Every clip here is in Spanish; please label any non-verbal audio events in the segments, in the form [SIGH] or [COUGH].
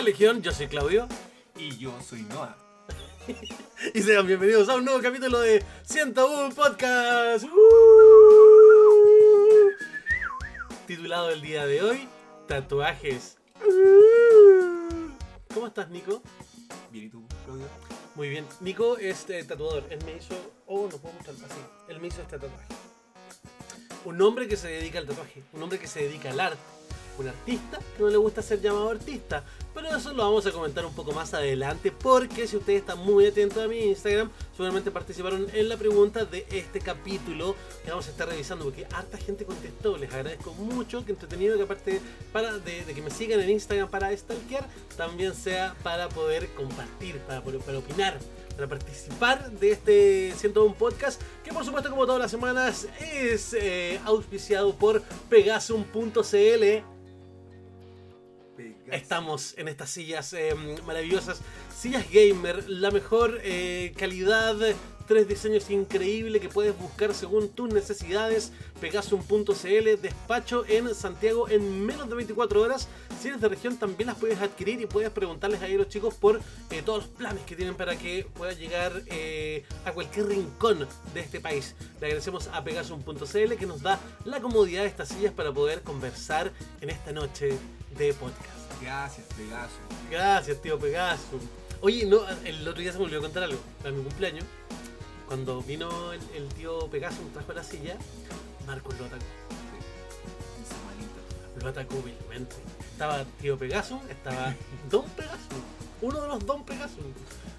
tal, Legión? Yo soy Claudio. Y yo soy Noah. [LAUGHS] y sean bienvenidos a un nuevo capítulo de 101 Podcast. ¡Uh! Titulado el día de hoy, Tatuajes. ¡Uh! ¿Cómo estás, Nico? Bien, ¿y tú, Claudio? Muy bien. Nico es eh, tatuador. Él me hizo... Oh, no puedo mostrar así. Él me hizo este tatuaje. Un hombre que se dedica al tatuaje. Un hombre que se dedica al arte un artista que no le gusta ser llamado artista. Pero eso lo vamos a comentar un poco más adelante porque si ustedes están muy atentos a mi Instagram, seguramente participaron en la pregunta de este capítulo que vamos a estar revisando porque harta gente contestó. Les agradezco mucho, que entretenido que aparte para de, que me sigan en Instagram para stalkear, también sea para poder compartir, para, opinar para participar de este 101 podcast que por supuesto como todas las semanas es eh, auspiciado por Pegasum.cl Estamos en estas sillas eh, maravillosas, sillas gamer, la mejor eh, calidad, tres diseños increíbles que puedes buscar según tus necesidades. Pegasum.cl, despacho en Santiago en menos de 24 horas. Si eres de región también las puedes adquirir y puedes preguntarles ahí a los chicos por eh, todos los planes que tienen para que puedas llegar a cualquier rincón de este país. Le agradecemos a Pegasum.cl que nos da la comodidad de estas sillas para poder conversar en esta noche de podcast. Gracias, Pegaso. Gracias, tío Pegaso. Oye, no, el otro día se me olvidó contar algo. Para mi cumpleaños, cuando vino el, tío Pegaso, trajo la silla, Marcos lo atacó. Lo atacó vilmente. Estaba tío Pegaso, estaba Don Pegaso. Uno de los Don Pegaso.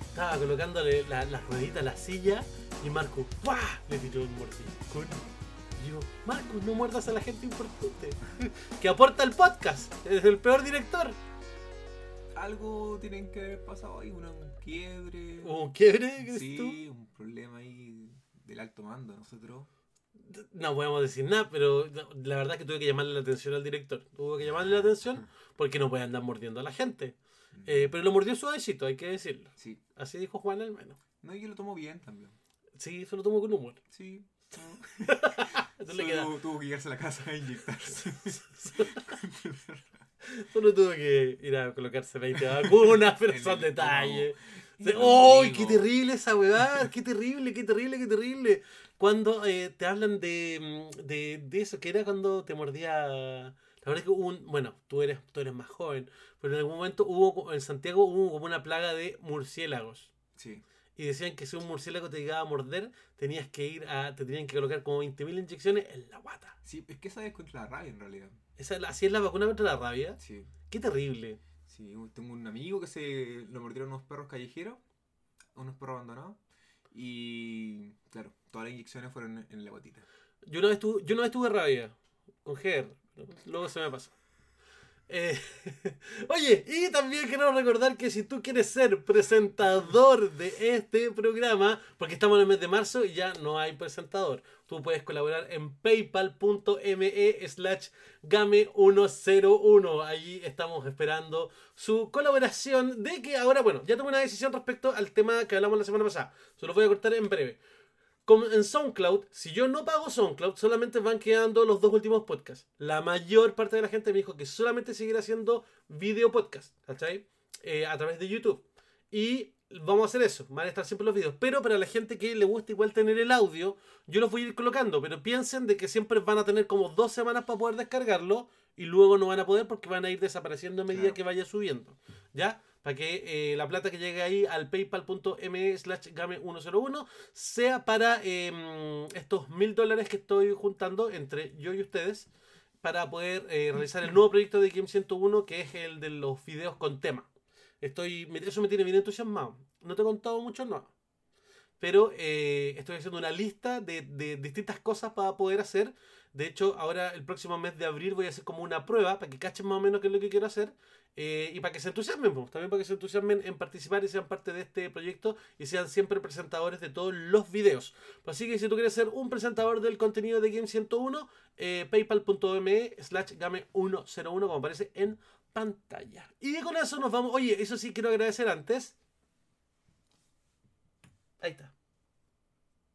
Estaba colocándole las la rueditas a la silla y Marco ¡pah! le tiró un mordisco. Yo, Marcos, no muerdas a la gente importante. [LAUGHS] que aporta el podcast. Es el peor director. Algo tienen que haber pasado ahí, un quiebre. ¿Un quiebre? sí, un problema ahí del alto mando, nosotros. No podemos decir nada, pero la verdad es que tuve que llamarle la atención al director. Tuve que llamarle la atención [LAUGHS] porque no puede andar mordiendo a la gente. Eh, pero lo mordió suavecito, hay que decirlo. Sí. Así dijo Juan al menos. No, y yo lo tomo bien también. Sí, se lo tomo con humor. Sí. Solo tuvo que llegarse a la casa a inyectarse. [LAUGHS] Solo tuvo que ir a colocarse 20 vacunas, pero [LAUGHS] son detalles. ¡Ay, qué terrible esa weá! ¡Qué terrible, qué terrible, qué terrible! Cuando eh, te hablan de, de, de, eso, que era cuando te mordía. La verdad es que hubo un. Bueno, tú eres, tú eres más joven, pero en algún momento hubo en Santiago hubo como una plaga de murciélagos. Sí y decían que si un murciélago te llegaba a morder, tenías que ir a. te tenían que colocar como 20.000 inyecciones en la guata. Sí, es que esa es contra la rabia en realidad. ¿Esa, ¿Así es la vacuna contra la rabia? Sí. Qué terrible. Sí, tengo un amigo que se lo mordieron unos perros callejeros, unos perros abandonados, y claro, todas las inyecciones fueron en la guatita. Yo una vez tuve, yo una vez tuve rabia con GR, luego se me pasó. Eh, [LAUGHS] oye, y también quiero recordar que si tú quieres ser presentador de este programa, porque estamos en el mes de marzo y ya no hay presentador, tú puedes colaborar en paypal.me slash game101. Allí estamos esperando su colaboración de que ahora, bueno, ya tomé una decisión respecto al tema que hablamos la semana pasada. Se lo voy a cortar en breve en SoundCloud, si yo no pago SoundCloud, solamente van quedando los dos últimos podcasts. La mayor parte de la gente me dijo que solamente seguirá haciendo video podcast, ¿cachai? Eh, a través de YouTube. Y vamos a hacer eso, van a estar siempre los videos. Pero para la gente que le gusta igual tener el audio, yo los voy a ir colocando. Pero piensen de que siempre van a tener como dos semanas para poder descargarlo y luego no van a poder porque van a ir desapareciendo a medida que vaya subiendo. ¿Ya? Para que eh, la plata que llegue ahí al paypal.me slash game101 sea para em, estos mil dólares que estoy juntando entre yo y ustedes para poder eh, realizar el nuevo proyecto de Game 101 que es el de los videos con tema. Estoy, eso me tiene bien entusiasmado. No te he contado mucho, no. Pero eh, estoy haciendo una lista de, de distintas cosas para poder hacer de hecho, ahora el próximo mes de abril voy a hacer como una prueba para que cachen más o menos qué es lo que quiero hacer eh, y para que se entusiasmen, también para que se entusiasmen en participar y sean parte de este proyecto y sean siempre presentadores de todos los videos. Así que si tú quieres ser un presentador del contenido de Game 101, eh, paypal.me slash game101 como aparece en pantalla. Y con eso nos vamos. Oye, eso sí quiero agradecer antes. Ahí está.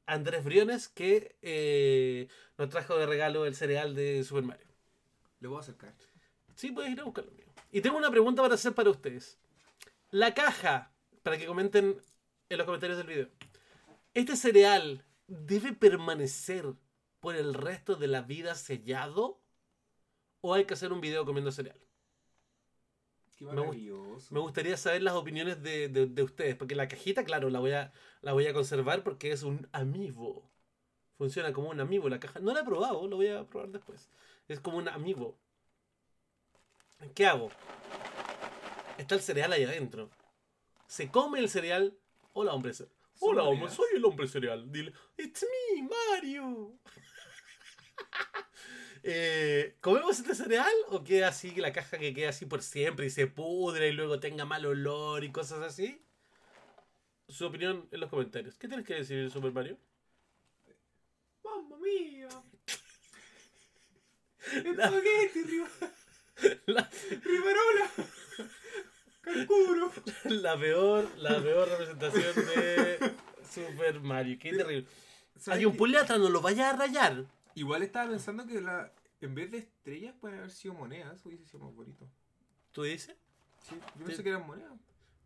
Andrés Briones que eh, nos trajo de regalo el cereal de Super Mario. ¿Lo voy a acercar? Sí, puedes ir a buscarlo. Y tengo una pregunta para hacer para ustedes. La caja, para que comenten en los comentarios del video. ¿Este cereal debe permanecer por el resto de la vida sellado? ¿O hay que hacer un video comiendo cereal? Qué Me gust-. Me gustaría saber las opiniones de, de- de ustedes, porque la cajita, claro, la voy, a, la voy a conservar porque es un amiibo. Funciona como un amiibo la caja. No la he probado, lo voy a probar después. Es como un amiibo. ¿Qué hago? Está el cereal ahí adentro. ¿Se come el cereal? Hola, hombre. Hola, hombre, soy el hombre cereal. Dile, it's me, Mario. [LAUGHS] Eh, ¿Comemos este cereal o queda así, que la caja que queda así por siempre y se pudre y luego tenga mal olor y cosas así? Su opinión en los comentarios. ¿Qué tienes que decir, Super Mario? ¡Mamma mía! ¡Espagueti, riva- [LAUGHS] La, rivarola! ¡Calcuro! [LAUGHS] la peor, la peor representación de Super Mario. Qué terrible. ¿Sabes Hay un qué? puliatra, no lo vaya a rayar. Igual estaba pensando que la, en vez de estrellas pueden haber sido monedas. Hubiese sido más bonito. ¿Tú dices? Sí, yo pensé que eran monedas.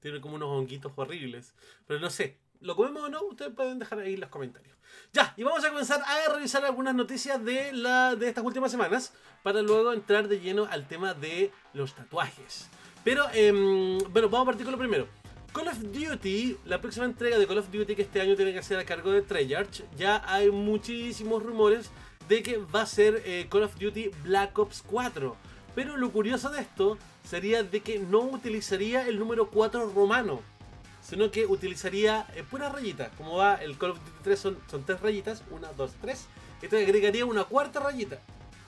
Tiene como unos honguitos horribles. Pero no sé. ¿Lo comemos o no? Ustedes pueden dejar ahí los comentarios. Ya, y vamos a comenzar a revisar algunas noticias de, la, de estas últimas semanas. Para luego entrar de lleno al tema de los tatuajes. Pero, em, bueno, vamos a partir con lo primero. Call of Duty, la próxima entrega de Call of Duty que este año tiene que ser a cargo de Treyarch, ya hay muchísimos rumores de que va a ser eh, Call of Duty Black Ops 4. Pero lo curioso de esto sería de que no utilizaría el número 4 romano, sino que utilizaría eh, puras rayitas. Como va el Call of Duty 3 son, son tres rayitas, una, dos, tres. Entonces agregaría una cuarta rayita.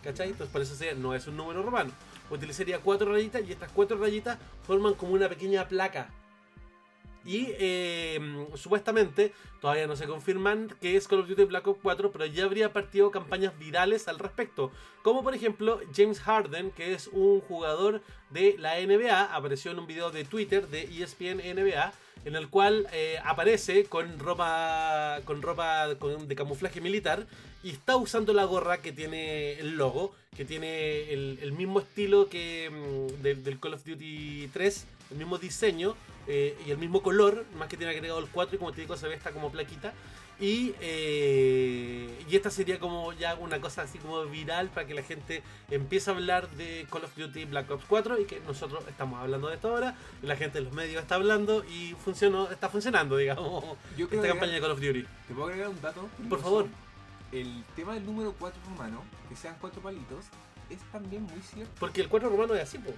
¿Cachai? Entonces por eso no es un número romano. Utilizaría cuatro rayitas y estas cuatro rayitas forman como una pequeña placa. Y eh, supuestamente, todavía no se confirman que es Call of Duty Black Ops 4, pero ya habría partido campañas virales al respecto. Como por ejemplo James Harden, que es un jugador de la NBA, apareció en un video de Twitter de ESPN NBA, en el cual eh, aparece con ropa, con ropa de camuflaje militar y está usando la gorra que tiene el logo, que tiene el, el mismo estilo que mm, del, del Call of Duty 3, el mismo diseño eh, y el mismo color, más que tiene agregado el 4 y como te digo se ve esta como plaquita. Y, eh, y esta sería como ya una cosa así como viral para que la gente empiece a hablar de Call of Duty Black Ops 4 y que nosotros estamos hablando de esto ahora y la gente en los medios está hablando y funcionó, está funcionando, digamos, Yo esta que campaña de Call of Duty. ¿Te puedo agregar un dato? Por favor. El tema del número 4 romano, que sean cuatro palitos, es también muy cierto. Porque el 4 romano es así, po.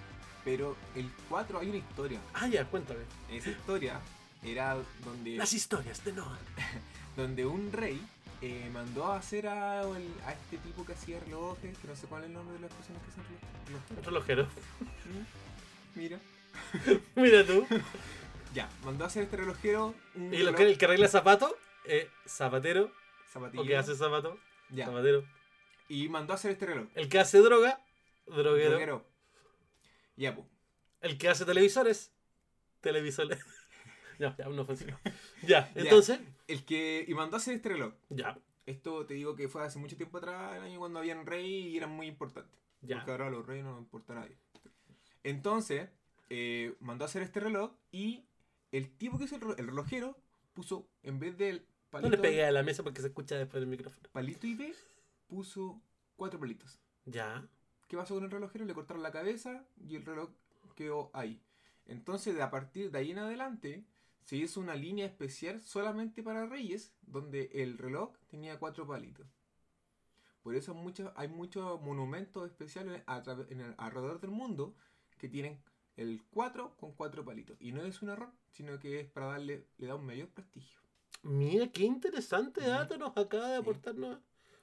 Pero el 4 hay una historia. Ah, ya, cuéntame. Esa historia era donde, Las historias de Noah. [LAUGHS] donde un rey eh, mandó a hacer a, este tipo que hacía relojes, que no sé cuál es el nombre de las personas que hacen relojes. Un relojero. ¿Mm? Mira. [LAUGHS] Mira tú. [LAUGHS] Ya, mandó a hacer este relojero un Y reloj el que arregla zapatos, eh, zapatero. zapatillo, O que hace zapato, ya. zapatero. Y mandó a hacer este reloj. El que hace droga, droguero. Droguero. Ya, pues. El que hace televisores, televisores. [LAUGHS] ya, ya, no funciona. Ya, entonces, El que. Y mandó a hacer este reloj. ya, Esto te digo que fue hace mucho tiempo atrás, el año cuando habían rey y eran muy importantes. ya. Porque ahora los reyes no importa a nadie. Entonces, eh, mandó a hacer este reloj y el tipo que hizo el, relo- el relojero puso, en vez del No palito, le pegué a la mesa porque se escucha después del micrófono. palito y B, puso cuatro palitos. Ya. ¿Qué pasó con el relojero? Le cortaron la cabeza y el reloj quedó ahí. Entonces, de a partir de ahí en adelante, se hizo una línea especial solamente para reyes, donde el reloj tenía cuatro palitos. Por eso muchos, hay muchos monumentos especiales a través- en el- alrededor del mundo que tienen el 4 con cuatro palitos. Y no es un error, sino que es para darle, le da un mayor prestigio. Mira, qué interesante dato nos acaba de Sí. aportarnos.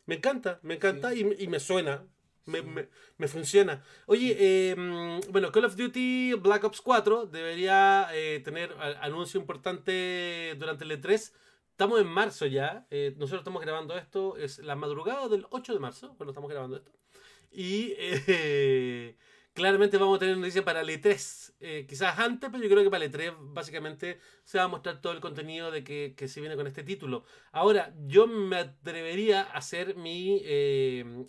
Me encanta, me encanta Sí. y, y me suena. Me, Sí. me- me funciona. Oye, eh, mm, bueno, Call of Duty Black Ops 4 debería eh, tener anuncio importante durante el E3. Estamos en marzo ya. eh, nosotros estamos grabando esto. Es la madrugada del 8 de marzo cuando estamos grabando esto. Y eh, claramente vamos a tener noticia para el E3. eh, quizás antes, pero yo creo que para el E3 básicamente se va a mostrar todo el contenido de que, que se viene con este título. Ahora, yo me atrevería a hacer mi,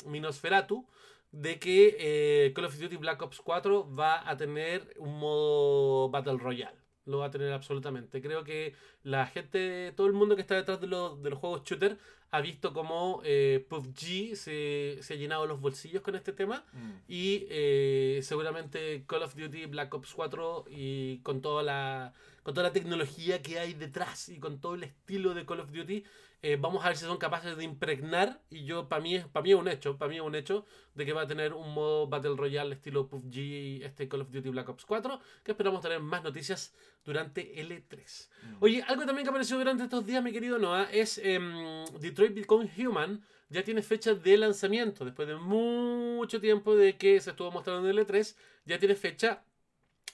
mi Nosferatu de que eh, Call of Duty Black Ops 4 va a tener un modo Battle Royale. Lo va a tener absolutamente. Creo que la gente, todo el mundo que está detrás de los, de los juegos shooter ha visto cómo eh, PUBG se, se ha llenado los bolsillos con este tema. Mm. Y eh, seguramente Call of Duty Black Ops 4 y con toda la con toda la tecnología que hay detrás y con todo el estilo de Call of Duty, eh, vamos a ver si son capaces de impregnar. Y yo, para mí, para mí es un hecho, para mí es un hecho de que va a tener un modo Battle Royale estilo PUBG, este Call of Duty Black Ops 4, que esperamos tener más noticias durante el E3. Mm. Oye, algo también que apareció durante estos días, mi querido Noah, es em, Detroit Become Human. Ya tiene fecha de lanzamiento. Después de mucho tiempo de que se estuvo mostrando en el E3, ya tiene fecha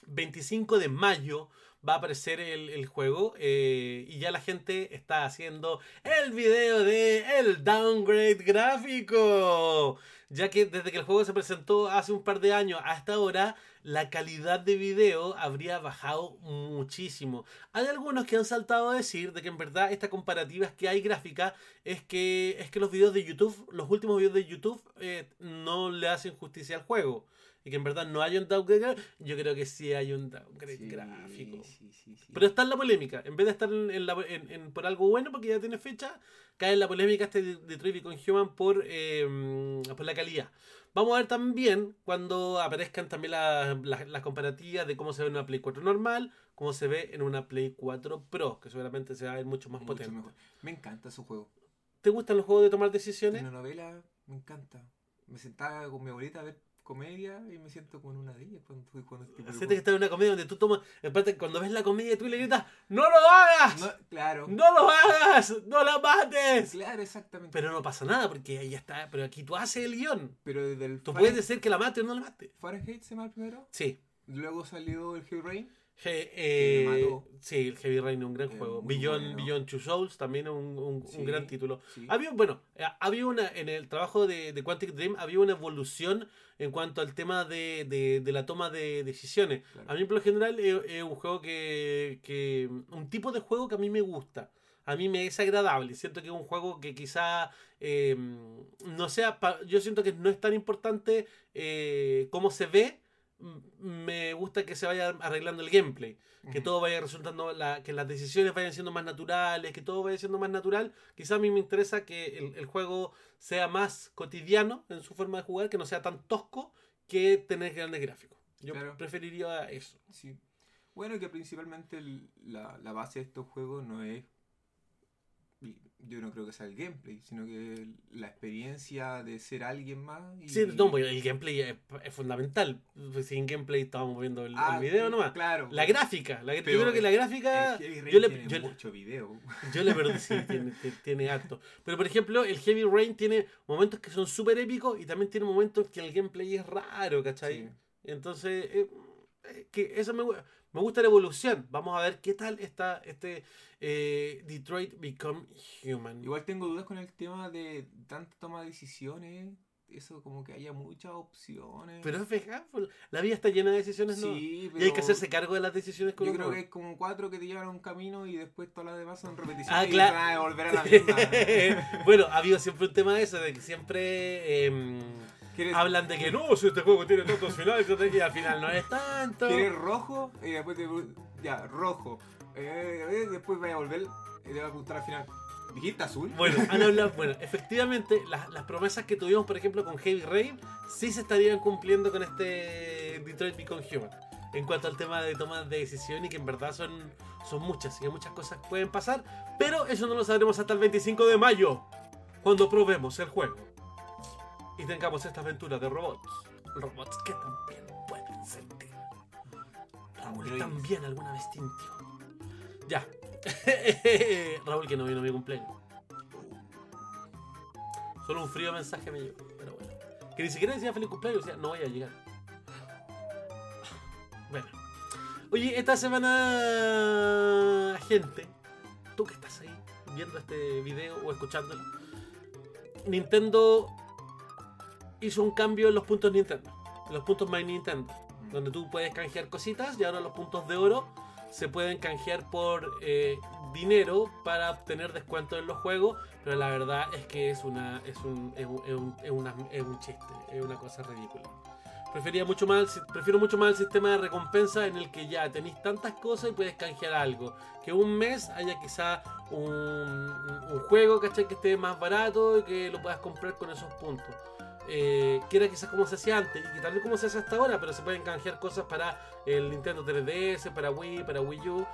25 de mayo va a aparecer el, el juego eh, y ya la gente está haciendo el video de el downgrade gráfico. Ya que desde que el juego se presentó hace un par de años hasta ahora, la calidad de video habría bajado muchísimo. Hay algunos que han saltado a decir de que en verdad esta comparativa es que hay gráfica es que, es que los videos de YouTube, los últimos videos de YouTube, eh, no le hacen justicia al juego. Que en verdad no hay un downgrade. Yo creo que sí hay un downgrade Sí, gráfico. sí, sí, sí. Pero está en la polémica. En vez de estar en, la- en- en- por algo bueno, porque ya tiene fecha, cae en la polémica este de Detroit Become Human por, eh, por la calidad. Vamos a ver también cuando aparezcan también las, las- las comparativas de cómo se ve en una Play 4 normal, cómo se ve en una Play 4 Pro, que seguramente se va a ver mucho más Mucho potente. mejor. Me encanta su juego. ¿Te gustan los juegos de tomar decisiones? Una novela me encanta. Me sentaba con mi abuelita a ver comedia y me siento como en una de ellas cuando este tipo de Siente que juegos. está en una comedia donde tú tomas. Aparte, cuando ves la comedia, tú le gritas: ¡No lo hagas! No, claro. ¡No lo hagas! ¡No la mates! Claro, exactamente. Pero no pasa nada porque ahí está. Pero aquí tú haces el guion. Pero desde el Tú puedes decir que la mate o no la mate. Fahrenheit se llama primero. Sí. Luego salió el Heavy Rain. He- eh, sí, el Heavy Rain es un gran Es juego. Beyond, bueno. Beyond Two Souls también es un, un- gran título. sí. Había, bueno, eh, había una, en el trabajo de, de Quantic Dream había una evolución en cuanto al tema de, de- de la toma de decisiones. Claro. A mí, por lo general, es, es un juego que, que. Un tipo de juego que a mí me gusta. A mí me es agradable. Siento que es un juego que quizá. eh, no sea. pa- yo siento que no es tan importante eh, cómo se ve. Me gusta que se vaya arreglando el gameplay. Que todo vaya resultando. la- que las decisiones vayan siendo más naturales. Que todo vaya siendo más natural. Quizá a mí me interesa que el, el juego sea más cotidiano en su forma de jugar. Que no sea tan tosco que tener grandes gráficos. Yo Claro. preferiría eso. Sí. Bueno, que principalmente el- la, la base de estos juegos no es. Yo no creo que sea el gameplay, sino que la experiencia de ser alguien más. Y, Sí, no, porque el gameplay es, es fundamental. Pues Sin gameplay estábamos viendo el, Ah, el video nomás. Claro. La gráfica. la- yo creo que la gráfica. El Heavy Rain yo le- tiene yo mucho video. [LAUGHS] Yo le perdí, sí, tiene, ti- tiene harto. Pero por ejemplo, el Heavy Rain tiene momentos que son súper épicos y también tiene momentos que el gameplay es raro, ¿cachai? Sí. Entonces, eh, eh, que eso me, me gusta la evolución. Vamos a ver qué tal está este eh, Detroit Become Human. Igual tengo dudas con el tema de tanta toma de decisiones. Eso, como que haya muchas opciones. Pero es la vida está llena de decisiones, ¿no? sí, Y pero hay que hacerse cargo de las decisiones que Yo creo que es como cuatro que te llevan a un camino y después todas las demás son repeticiones Ah, y claro. van a devolver a la [LAUGHS] misma. bueno, ha habido siempre un tema de eso, de que siempre em, ¿Quieres, hablan de que no, si este juego tiene tantos finales, y al final no es tanto. quieres rojo? Y después te... Ya, rojo. Eh, después vaya a volver y te va a preguntar al final. ¿Dijiste azul? Bueno, [LAUGHS] han hablado, bueno, efectivamente, las, las promesas que tuvimos, por ejemplo, con Heavy Rain, sí se estarían cumpliendo con este Detroit Become Human. En cuanto al tema de tomas de decisión y que en verdad son, son muchas y que muchas cosas pueden pasar, pero eso no lo sabremos hasta el 25 de mayo, cuando probemos el juego y tengamos esta aventura de robots. Robots que también pueden sentir. Raúl también alguna vez sintió. Ya. [LAUGHS] Raúl que no vino a mi cumpleaños. Solo un frío mensaje me llegó, pero bueno. Que ni siquiera decía feliz cumpleaños, decía no voy a llegar. Bueno. Oye, esta semana, gente, tú que estás ahí viendo este video o escuchándolo, Nintendo hizo un cambio en los puntos Nintendo, en los puntos My Nintendo, donde tú puedes canjear cositas y ahora los puntos de oro se pueden canjear por eh, dinero para obtener descuentos en los juegos, pero la verdad es que es una es un, es un, es un, es un chiste, es una cosa ridícula. Prefería mucho más, prefiero mucho más el sistema de recompensa en el que ya tenéis tantas cosas y puedes canjear algo. Que un mes haya quizá un juego, ¿cachai? Que esté más barato y que lo puedas comprar con esos puntos. Eh, que era quizás como se hacía antes y que vez como se hace hasta ahora, pero se pueden canjear cosas para el Nintendo 3DS, para Wii, para Wii U.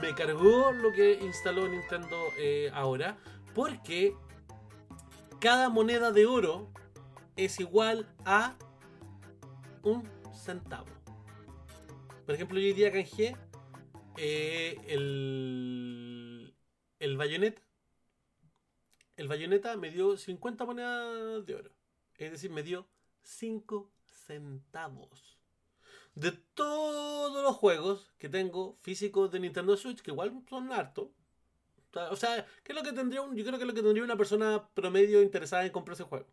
Me cargó lo que instaló Nintendo eh, ahora, porque cada moneda de oro es igual a un centavo. Por ejemplo, yo hoy día canjeé eh, el, el bayoneta. El bayoneta me dio 50 monedas de oro. Es decir, me dio 5 centavos. De todos los juegos que tengo físicos de Nintendo Switch, que igual son harto. O sea, ¿qué es lo que tendría un, yo creo que es lo que tendría una persona promedio interesada en comprar ese juego.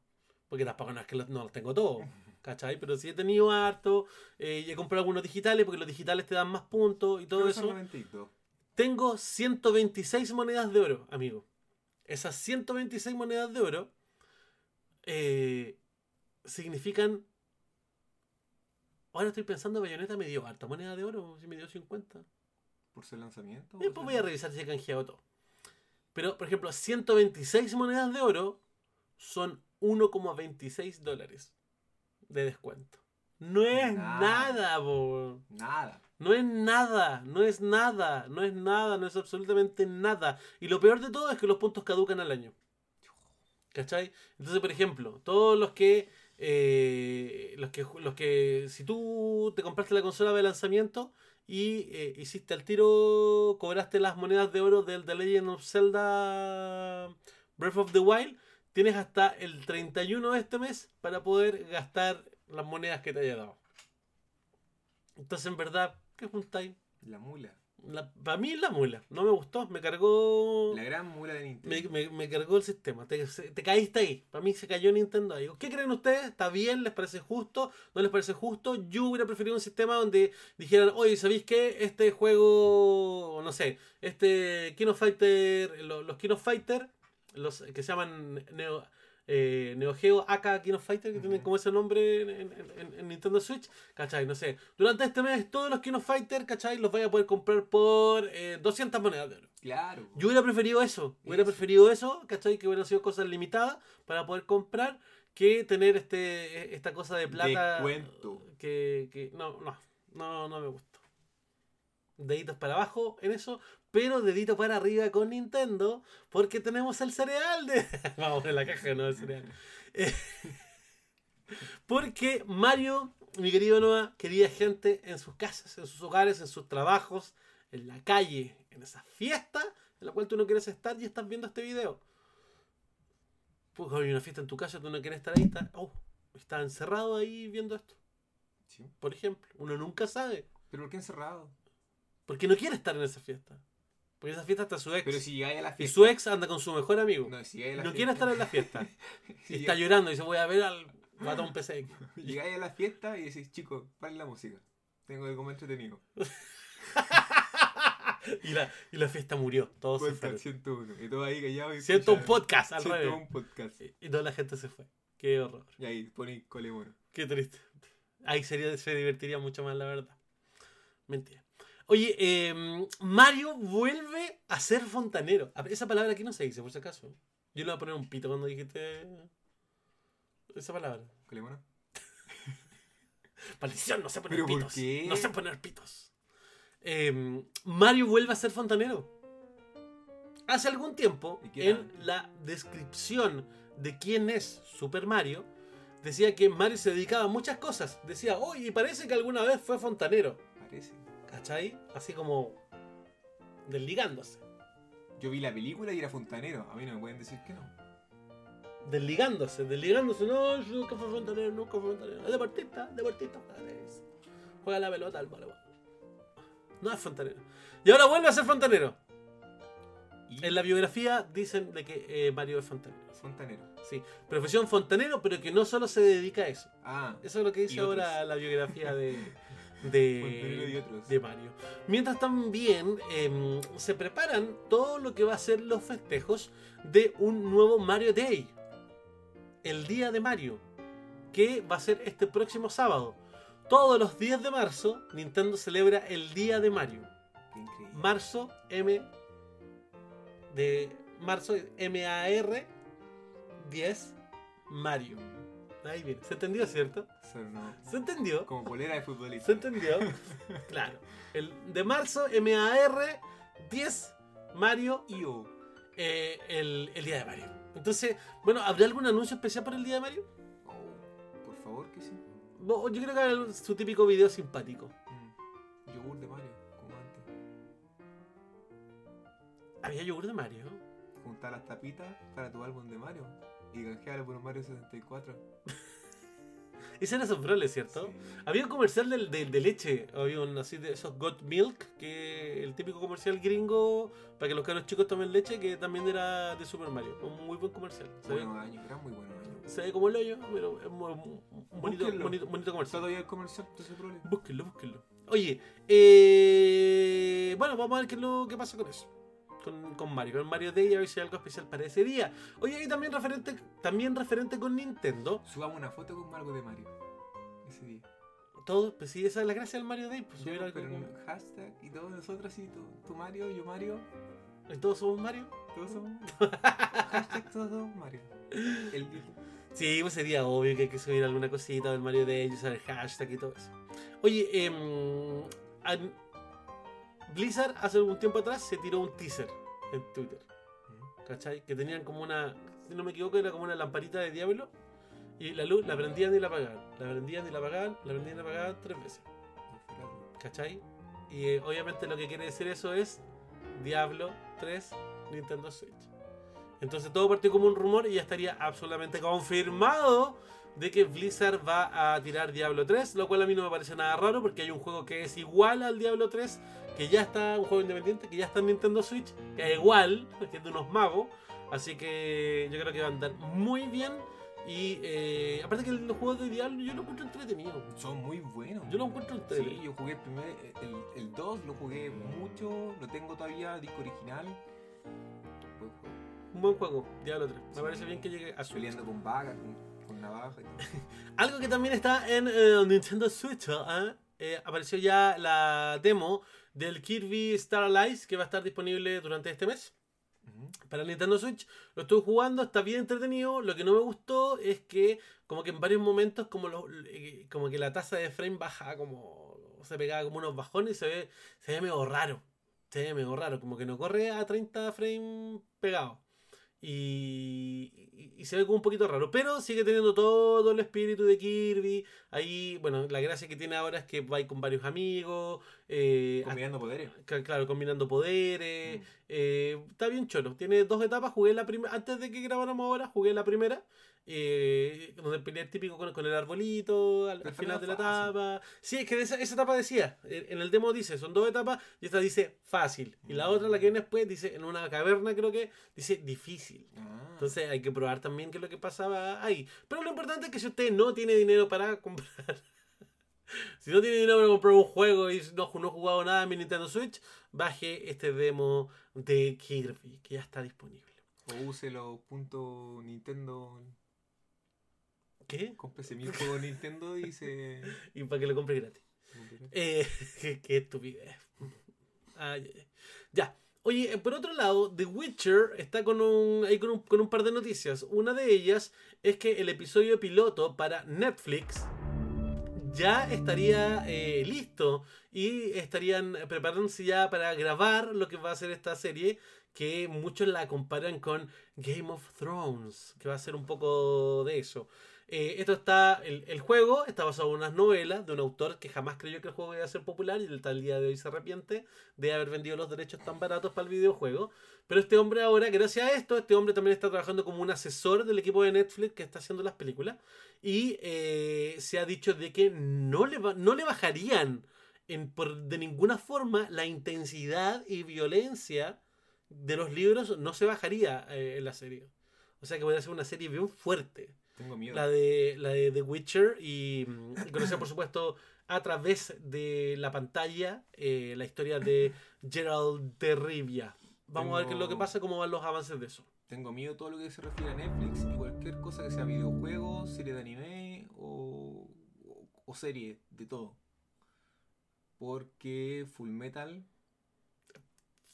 Porque tampoco no es que los- no los tengo todos. ¿Cachai? Pero sí he tenido harto. eh, y he comprado algunos digitales porque los digitales te dan más puntos y todo eso. 92. Tengo 126 monedas de oro, amigo. Esas 126 monedas de oro eh, significan. Ahora estoy pensando, Bayonetta me dio harta moneda de oro, si me dio 50. ¿Por su lanzamiento? Después voy a revisar si he canjeado todo. Pero, por ejemplo, 126 monedas de oro son 1,26 dólares de descuento. No es Nada. nada, po. Nada. No es nada, no es nada, no es nada, no es absolutamente nada. Y lo peor de todo es que los puntos caducan al año. ¿Cachai? Entonces, por ejemplo, todos los que, eh, los que, los que, si tú te compraste la consola de lanzamiento y eh, hiciste al tiro, cobraste las monedas de oro del The Legend of Zelda Breath of the Wild, tienes hasta el 31 de este mes para poder gastar las monedas que te haya dado. Entonces, en verdad, ¿qué juntáis? La mula. La, para mí la mula, no me gustó, me cargó. La gran mula de Nintendo. Me, me- me cargó el sistema, te, caíste ahí. Para mí se cayó Nintendo ahí. ¿Qué creen ustedes? ¿Está bien? ¿Les parece justo? ¿No les parece justo? Yo hubiera preferido un sistema donde dijeran, oye, ¿sabéis qué? Este juego, no sé, este King of Fighter, lo- los, King of Fighter, los que se llaman Neo, eh, Neo Geo AK King of Fighter, que tienen como ese nombre en, en- en- en Nintendo Switch, ¿cachai? No sé. Durante este mes, todos los King of Fighter, ¿cachai? Los vais a poder comprar por eh, 200 monedas de oro. Claro. Yo hubiera preferido eso. Hubiera Eso. preferido eso, ¿cachai? Que hubieran sido cosas limitadas para poder comprar que tener este esta cosa de plata. Descuento. Que, que no, no, no, no me gustó. Deditos para abajo en eso, pero dedito para arriba con Nintendo, porque tenemos el cereal de. [LAUGHS] Vamos en la caja, no el cereal. Eh, [LAUGHS] porque Mario, mi querido Noah, quería gente en sus casas, en sus hogares, en sus trabajos, en la calle, en esa fiesta en la cual tú no quieres estar y estás viendo este video. Pues hay una fiesta en tu casa, tú no quieres estar ahí, está, oh, está encerrado ahí viendo esto. Sí. Por ejemplo, uno nunca sabe. ¿Pero por qué encerrado? Porque no quiere estar en esa fiesta. Porque esa fiesta está su ex. Pero si llegáis a la y fiesta. su ex anda con su mejor amigo. No, si llegáis a No, la quiere estar en la fiesta. si [LAUGHS] y está llorando y dice, voy a ver al matón PC. [LAUGHS] Llegáis a la fiesta y decís, chicos, paren la música. Tengo algo más entretenido. [LAUGHS] y, la, y la fiesta murió. Todos se fueron. 101. Y todo ahí callado. y Siento un podcast al Siento revés. un podcast. Y, y toda la gente se fue. Qué horror. Y ahí ponéis colemono. Qué triste. Ahí sería, se divertiría mucho más, la verdad. Mentira. Oye, eh, Mario vuelve a ser fontanero. Esa palabra aquí no se dice, por si acaso. Yo le voy a poner un pito cuando dijiste esa palabra. ¿Colemono? [LAUGHS] Maldición, no sé poner ¿Pero por pitos. No sé poner pitos. Eh, Mario vuelve a ser fontanero. Hace algún tiempo, ¿Y qué en la descripción de quién es Super Mario, decía que Mario se dedicaba a muchas cosas. Decía, oye, parece que alguna vez fue fontanero. Parece. ¿Cachai? Así como desligándose. Yo vi la película y era fontanero. A mí no me pueden decir que no. Desligándose, desligándose. No, yo nunca fui fontanero, nunca fui fontanero. Es deportista, deportista. Juega la pelota al voleibol. No es fontanero. Y ahora vuelve a ser fontanero. Y En la biografía dicen de que eh, Mario es fontanero. fontanero. Sí, profesión fontanero, pero que no solo se dedica a eso. Ah, Eso es lo que dice ahora la biografía de, [LAUGHS] de, otros. de Mario. Mientras también em, se preparan todo lo que va a ser los festejos de un nuevo Mario Day. El día de Mario. Que va a ser este próximo sábado. Todos los días de marzo, Nintendo celebra el día de Mario. Increíble. Marzo M de marzo M-A-R 10 Mario. Ahí viene. ¿Se entendió, cierto? Sonó ¿Se entendió? Como polera de futbolista. ¿Se entendió? claro. El de marzo M-A-R 10 Mario Io. eh, el, el día de Mario. Entonces, bueno, ¿habrá algún anuncio especial para el día de Mario? Oh, por favor que sí. Yo creo que habrá su típico video simpático. Mm. Yogur de Mario, como antes. ¿Había yogur de Mario? Juntar las tapitas para tu álbum de Mario. Y canjearlo por un Mario 64. Ese era Sobrole, ¿cierto? Sí. Había un comercial del- del- de, leche, había un así de esos Got Milk, que el típico comercial gringo para que los caros chicos tomen leche, que también era de Super Mario. Un muy buen comercial. Buenos años, eran muy buenos años. se ve como el hoyo, pero es bonito, bonito, bonito comercial. Todavía el comercial de. Búsquenlo, búsquenlo. Oye, eh, bueno, vamos a ver qué es lo que pasa con eso. Con, con Mario, con Mario Day, a ver si hay algo especial para ese día. Oye, y también referente, también referente con Nintendo. Subamos una foto con algo de Mario. Ese día. Todo, pues sí, esa es la gracia del Mario Day. Pues algo pero hashtag y todos nosotros tú, tú Mario, yo Mario, ¿Y todos somos Mario? todos somos [LAUGHS] hashtag todos somos Mario. El Sí, pues sería obvio que hay que subir alguna cosita del Mario Day, usar el hashtag y todo eso. Oye, an- Blizzard hace algún tiempo atrás se tiró un teaser en Twitter, ¿cachai? Que tenían como una, si no me equivoco, era como una lamparita de diablo y la luz la prendían y la apagaban, la prendían y la apagaban, la prendían y la apagaban tres veces, ¿cachai? Y eh, obviamente lo que quiere decir eso es Diablo 3 Nintendo Switch. Entonces todo partió como un rumor y ya estaría absolutamente confirmado de que Blizzard va a tirar Diablo 3, lo cual a mí no me parece nada raro porque hay un juego que es igual al Diablo 3, que ya está, un juego independiente, que ya está en Nintendo Switch, que es igual, que es de unos magos, así que yo creo que va a andar muy bien y eh, aparte que los juegos de Diablo yo lo encuentro entretenido. Son muy buenos. Yo lo encuentro Sí, entretenido. yo jugué el primer, el, el 2 lo jugué mucho, lo tengo todavía, disco original. Buen juego. Un buen juego, Diablo 3. Me Sí. parece bien que llegue a Switch. Peleando con vagas, con, con navaja. [LAUGHS] Algo que también está en eh, Nintendo Switch, ¿ah? Eh, apareció ya la demo del Kirby Star Allies que va a estar disponible durante este mes para Nintendo Switch. Lo estuve jugando, está bien entretenido. Lo que no me gustó es que como que en varios momentos como, lo- eh, como que la tasa de frame baja como se pegaba como unos bajones y se ve, se ve medio raro. Se ve medio raro, como que no corre a 30 frames pegados. Y, y- y se ve como un poquito raro, pero sigue teniendo todo el espíritu de Kirby. Ahí, bueno, la gracia que tiene ahora es que va con varios amigos. eh, Combinando poderes. Claro, combinando poderes. Mm. eh, está bien cholo. Tiene dos etapas. Jugué la primera. Antes de que grabáramos ahora, jugué la primera. Eh, donde peleé típico con, con el arbolito. Al, final de la fácil. etapa. Sí, es que esa, esa etapa decía. En el demo dice, son dos etapas. Y esta dice fácil. Y la otra, la que viene después, dice en una caverna, creo que, dice difícil. Ah. Entonces hay que probar también qué es lo que pasaba ahí. Pero lo importante es que si usted no tiene dinero para [LAUGHS] comprar. si no tiene dinero para comprar un juego y no, no ha jugado nada en mi Nintendo Switch, baje este demo de Kirby, que ya está disponible. O use los puntos Nintendo. ¿Qué? Cómprese mil juegos [LAUGHS] Nintendo y se. Y para que lo compre gratis. Eh, [LAUGHS] qué, qué estupidez. Ay. Ya. Oye, eh, por otro lado, The Witcher está con un, ahí con un, con un par de noticias. Una de ellas es que el episodio piloto para Netflix ya estaría eh, listo y estarían preparándose ya para grabar lo que va a ser esta serie que muchos la comparan con Game of Thrones, que va a ser un poco de eso. Eh, esto está, el, el juego está basado en unas novelas de un autor que jamás creyó que el juego iba a ser popular y hasta el día de hoy se arrepiente de haber vendido los derechos tan baratos para el videojuego. Pero este hombre ahora, gracias a esto, este hombre también está trabajando como un asesor del equipo de Netflix que está haciendo las películas. Y eh, se ha dicho de que no le, no le bajarían en, por, de ninguna forma la intensidad y violencia de los libros, no se bajaría eh, en la serie. O sea que podría ser una serie bien fuerte Tengo miedo. la de, la de The Witcher y, mm, conocer por supuesto a través de la pantalla eh, la historia de Gerald de Rivia. Vamos a ver qué es lo que pasa, cómo van los avances de eso. Tengo miedo todo lo que se refiere a Netflix y cualquier cosa que sea videojuego, serie de anime o, o, o serie, de todo. Porque Full Metal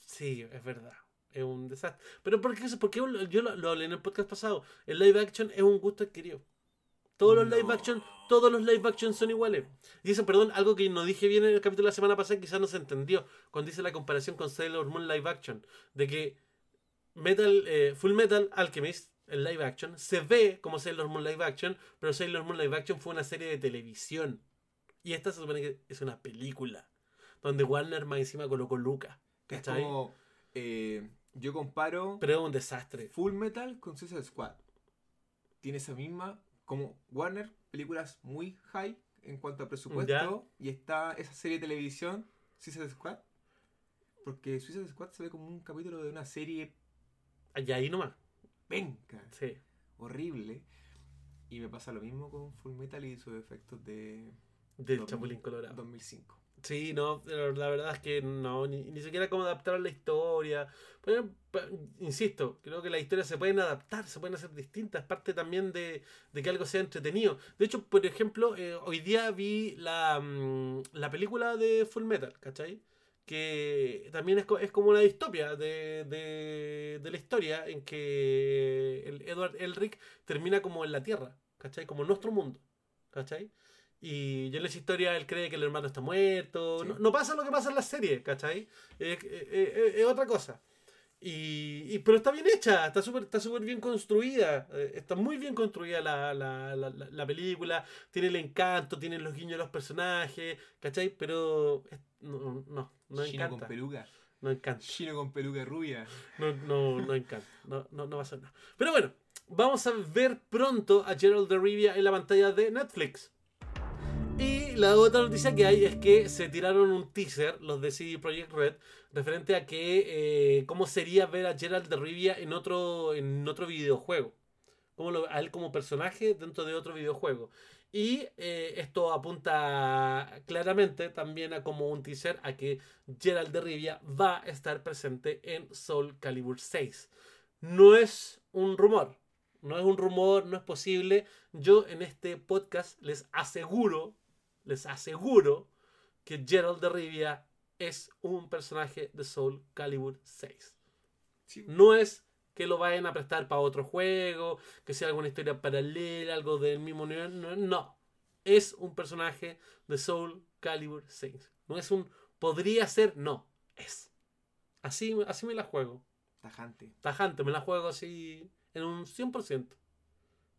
Sí, es verdad. Es un desastre. Pero ¿por qué eso? Porque yo lo, lo hablé en el podcast pasado. El live action es un gusto adquirido. Todos los live action, todos los live action son iguales. Y eso, perdón, algo que no dije bien en el capítulo de la semana pasada, quizás no se entendió cuando hice la comparación con Sailor Moon live action. De que Metal, eh, Full Metal Alchemist, el live action, se ve como Sailor Moon live action, pero Sailor Moon live action fue una serie de televisión. Y esta se supone que es una película. Donde Warner más encima colocó Luca. es ¿Cachai? como. eh, yo comparo Pero es un desastre. Full Metal con Suicide Squad. Tiene esa misma. Como Warner, películas muy high en cuanto a presupuesto. Y está esa serie de televisión, Suicide Squad. Porque Suicide Squad se ve como un capítulo de una serie Y ahí nomás. penca, Sí. horrible. Y me pasa lo mismo con Full Metal y sus efectos de Del 2000, Chapulín Colorado. 2005. Sí, no, la verdad es que no, ni, ni siquiera cómo adaptar la historia. Pero, pa- insisto, creo que las historias se pueden adaptar, se pueden hacer distintas, parte también de, de que algo sea entretenido. De hecho, por ejemplo, eh, hoy día vi la, mm, la película de Full Metal, ¿cachai? Que también es, es como una distopia de, de, de la historia en que el Edward Elric termina como en la Tierra, ¿cachai? Como en nuestro mundo, ¿cachai? Y yo en esa historia él cree que el hermano está muerto. Sí. No, no pasa lo que pasa en la serie, ¿cachai? Es, es- es- es otra cosa. Y, y- pero está bien hecha, está súper está súper bien construida. eh, Está muy bien construida la, la, la, la- la película. Tiene el encanto, tiene los guiños de los personajes, ¿cachai? Pero no, no, no Chino con encanta. peluca. No encanta. Chino con peluca rubia. No, no, no encanta. No, no, no va a ser nada. Pero bueno, vamos a ver pronto a Gerald de Rivia en la pantalla de Netflix. La otra noticia que hay es que se tiraron un teaser, los de CD Projekt Red, referente a que eh, cómo sería ver a Gerald de Rivia en otro, en otro videojuego. Cómo lo- a él como personaje dentro de otro videojuego. Y eh, esto apunta claramente también a como un teaser a que Gerald de Rivia va a estar presente en Soul Calibur 6. No es un rumor, no es un rumor, no es posible. Yo en este podcast les aseguro, les aseguro que Gerald de Rivia es un personaje de Soul Calibur 6. Sí. No es que lo vayan a prestar para otro juego, que sea alguna historia paralela, algo del mismo nivel. No, no. es un personaje de Soul Calibur 6. No es un podría ser, no, es. Así, así me la juego. Tajante. Tajante, me la juego así en un 100%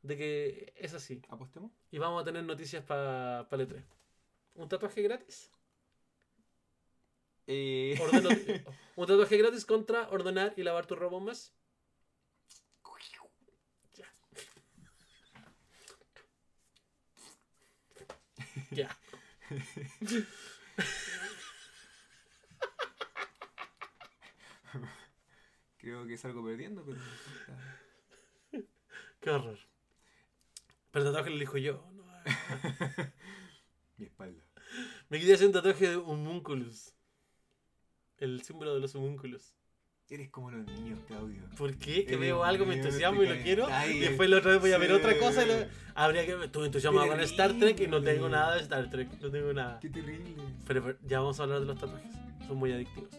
de que es así. ¿Apostemos? Y vamos a tener noticias para pa el E3. ¿Un tatuaje gratis? Eh, Ordeno- [LAUGHS] un tatuaje gratis contra ordenar y lavar tu robo más. Ya. Ya. creo que salgo perdiendo, pero. Qué horror. Pero el tatuaje lo elijo yo. no, [LAUGHS] Mi espalda. Me quería hacer un tatuaje de homúnculus. El símbolo de los homúnculos. Eres como los niños, Claudio. ¿Por qué? Que Eres veo algo, me entusiasmo y lo quiero. Y después la otra vez voy a ver otra cosa. y lo- Habría que. Estuve entusiasmado con Terrible. Star Trek y no tengo nada de Star Trek. No tengo nada. Qué terrible. Pero, pero ya vamos a hablar de los tatuajes. Son muy adictivos.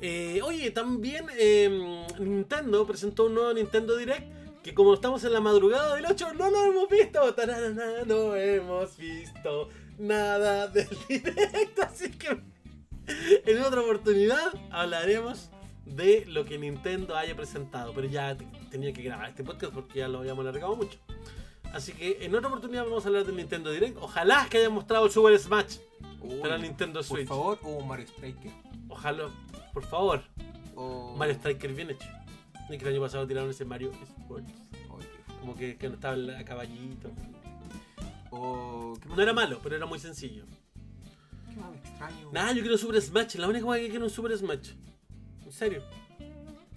Eh, oye, también eh, Nintendo presentó un nuevo Nintendo Direct. Que como estamos en la madrugada del 8, no lo hemos visto. Tararana, no hemos visto nada del [LAUGHS] directo. Así que en otra oportunidad hablaremos de lo que Nintendo haya presentado. Pero ya te- tenía que grabar este podcast porque ya lo habíamos alargado mucho. Así que en otra oportunidad vamos a hablar del Nintendo Direct. Ojalá que hayan mostrado el Super Smash Uy, para Nintendo Por Switch. favor, o Mario Striker. Ojalá, por favor. O... Mario Striker bien hecho. Que el año pasado tiraron ese Mario Sports. Como que, que no estaba a caballito. O... ¿Qué más? No era malo, pero era muy sencillo. ¿Qué más extraño? Nada, yo quiero un Super Smash. La única cosa que quiero es un Super Smash. En serio.